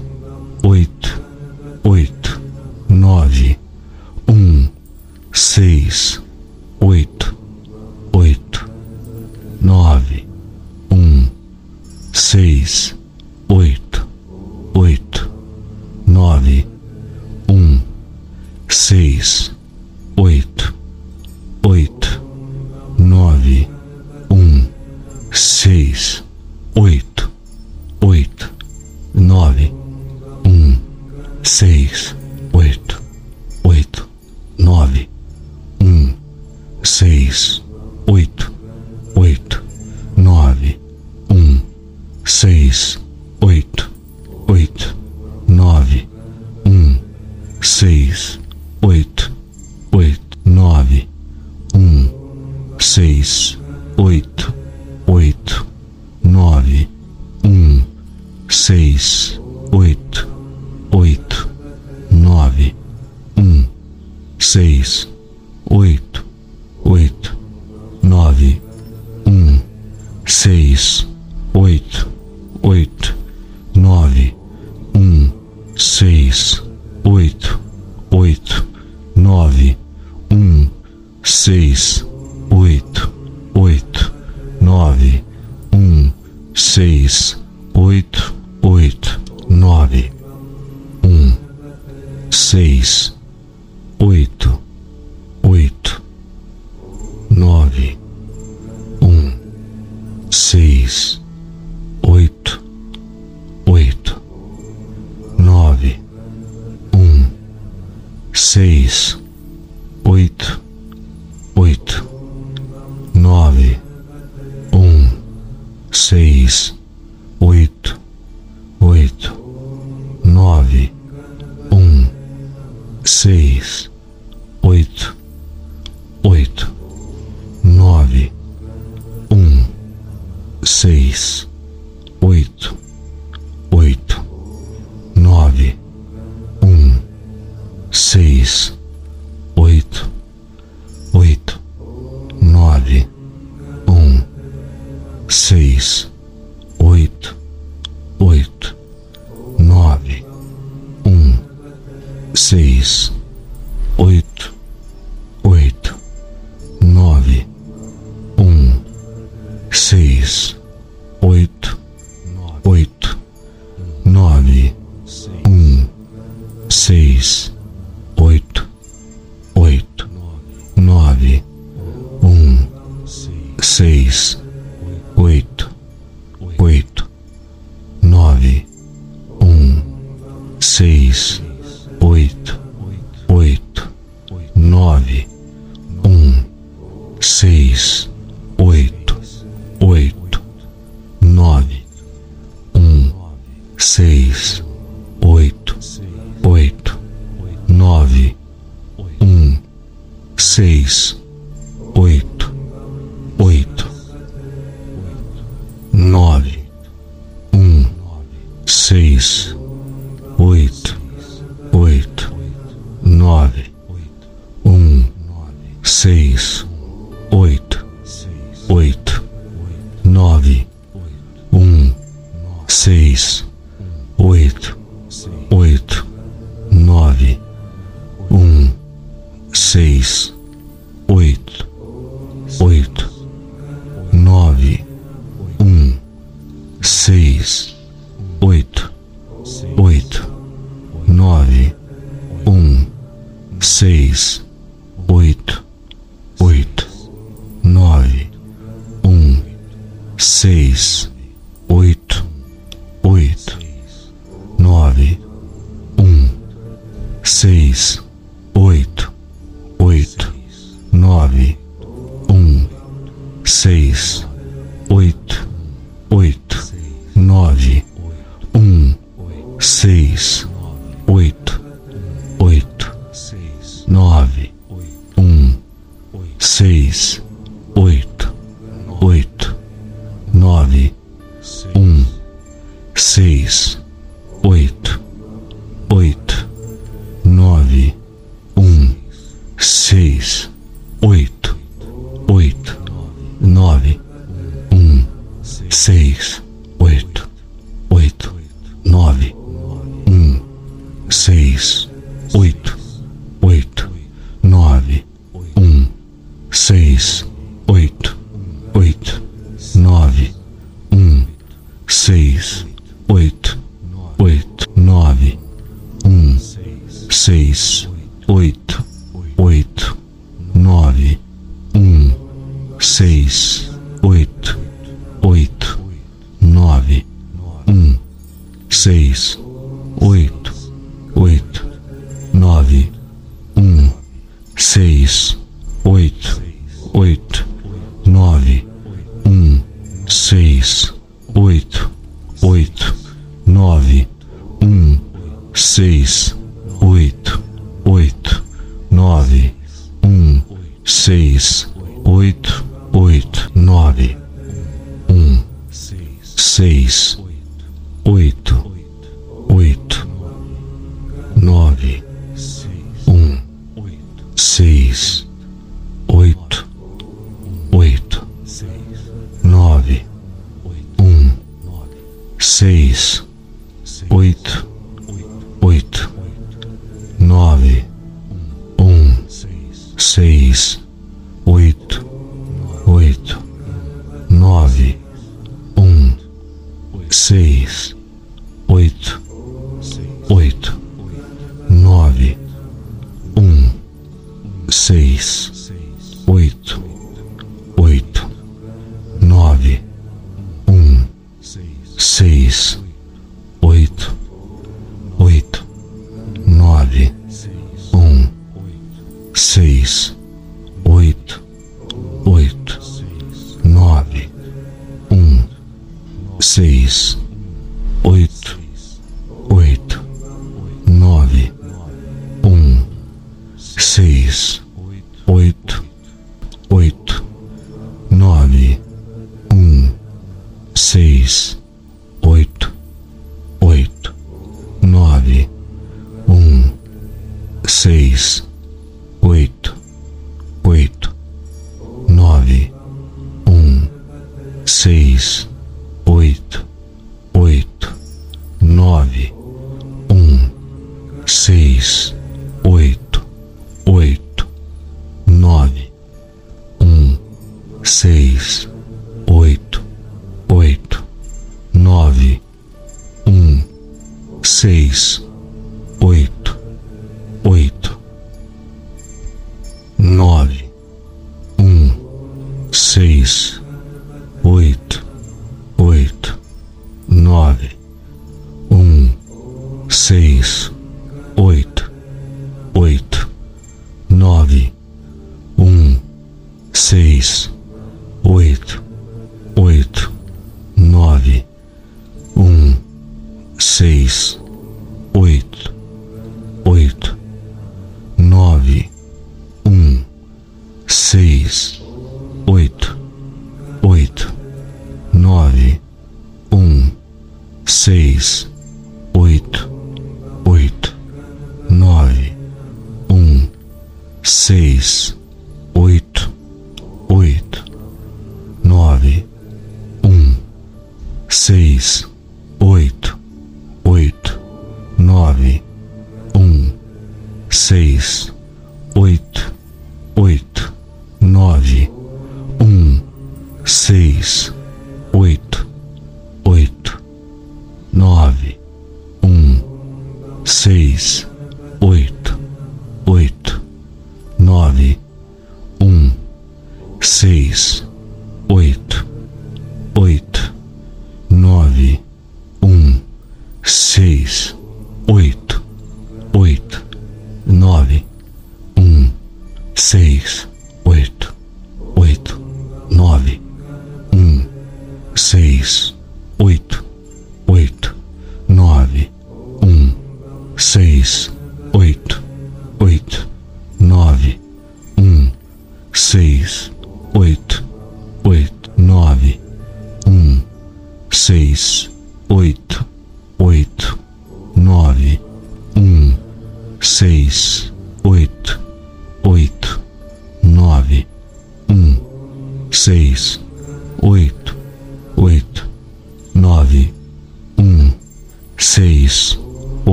oito, oito, nove, um, seis, oito, oito, nove, um, seis.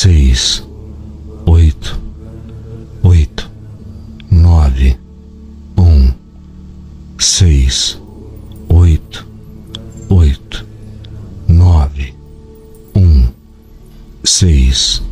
seis, oito, oito, nove, um, seis, oito, oito, nove, um, seis.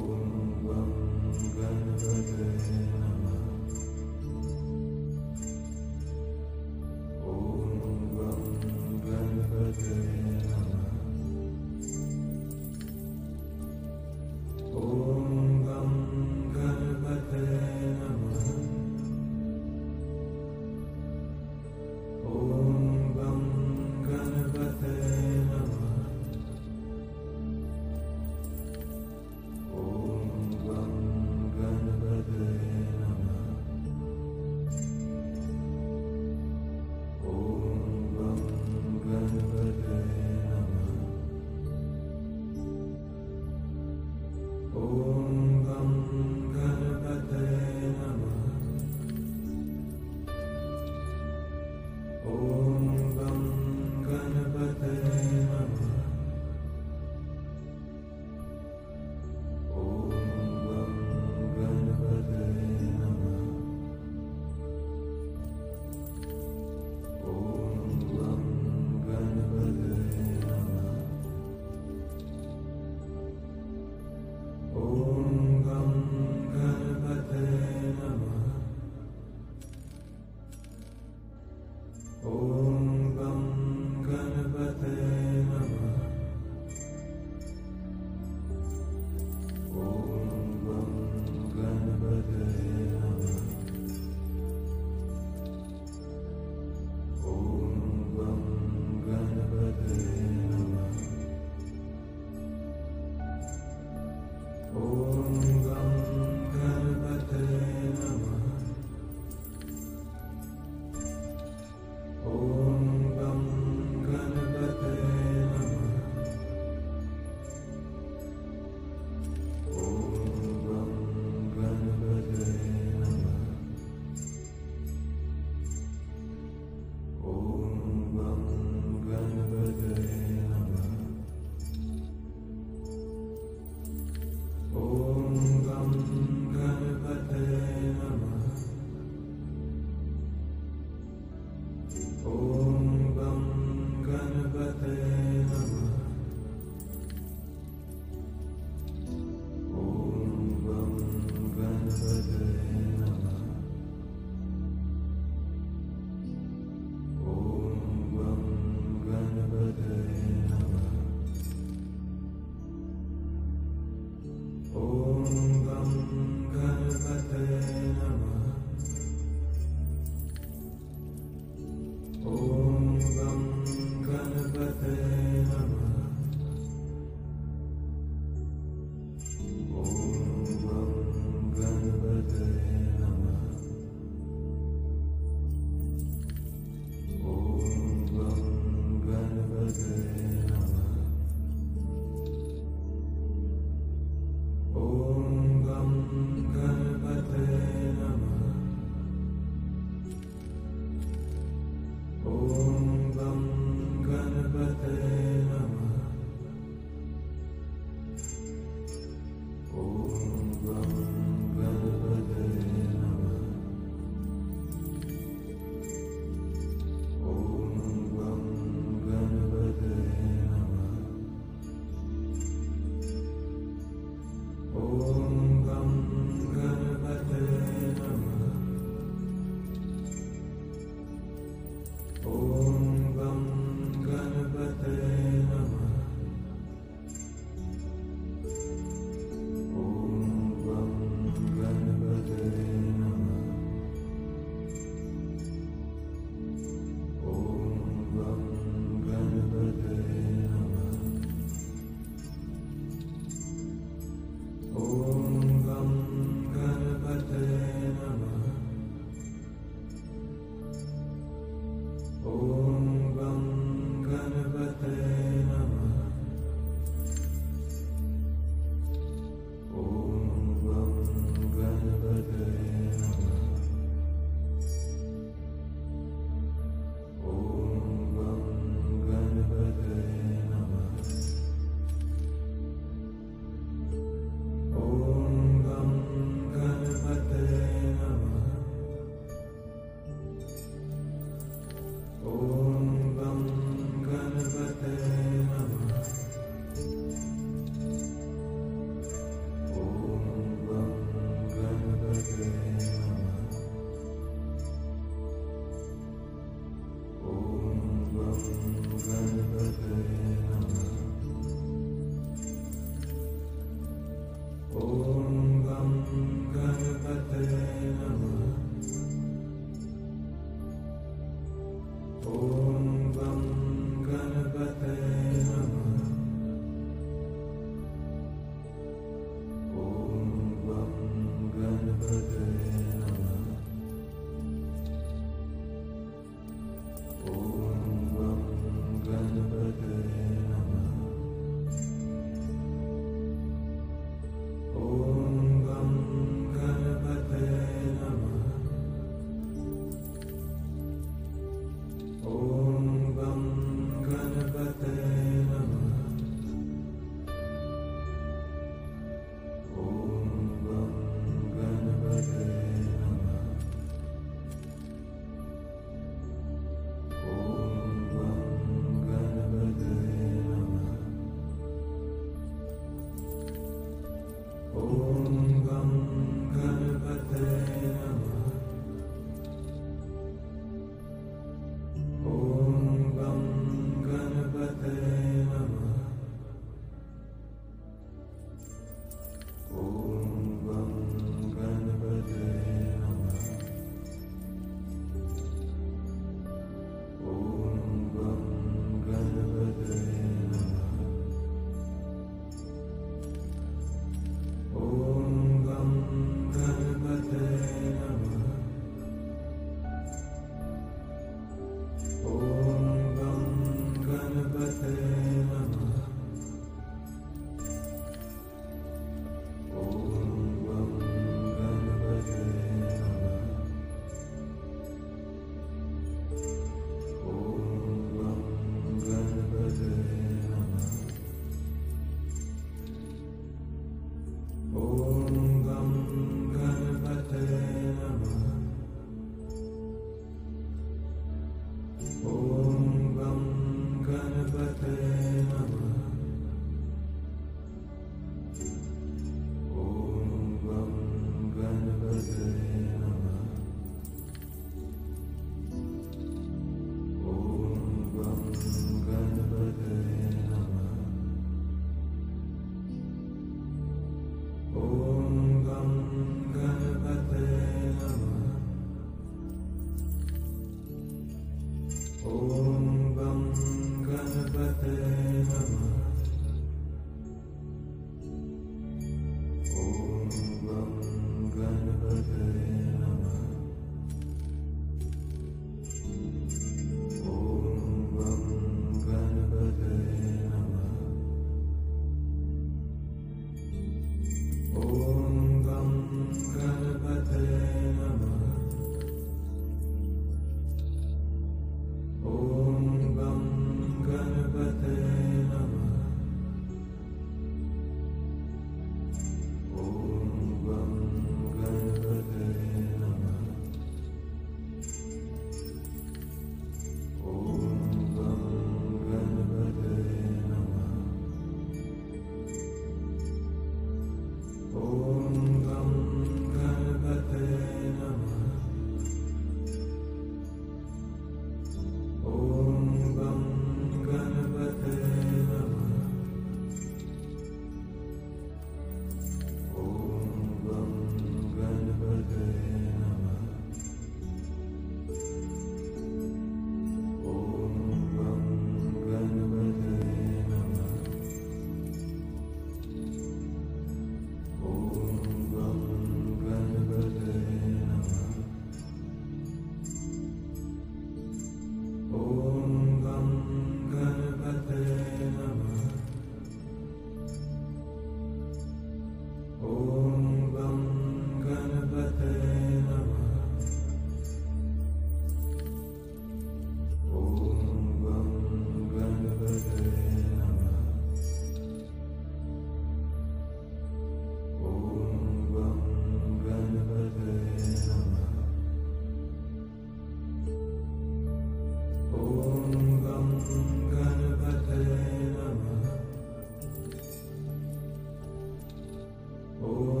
Oh.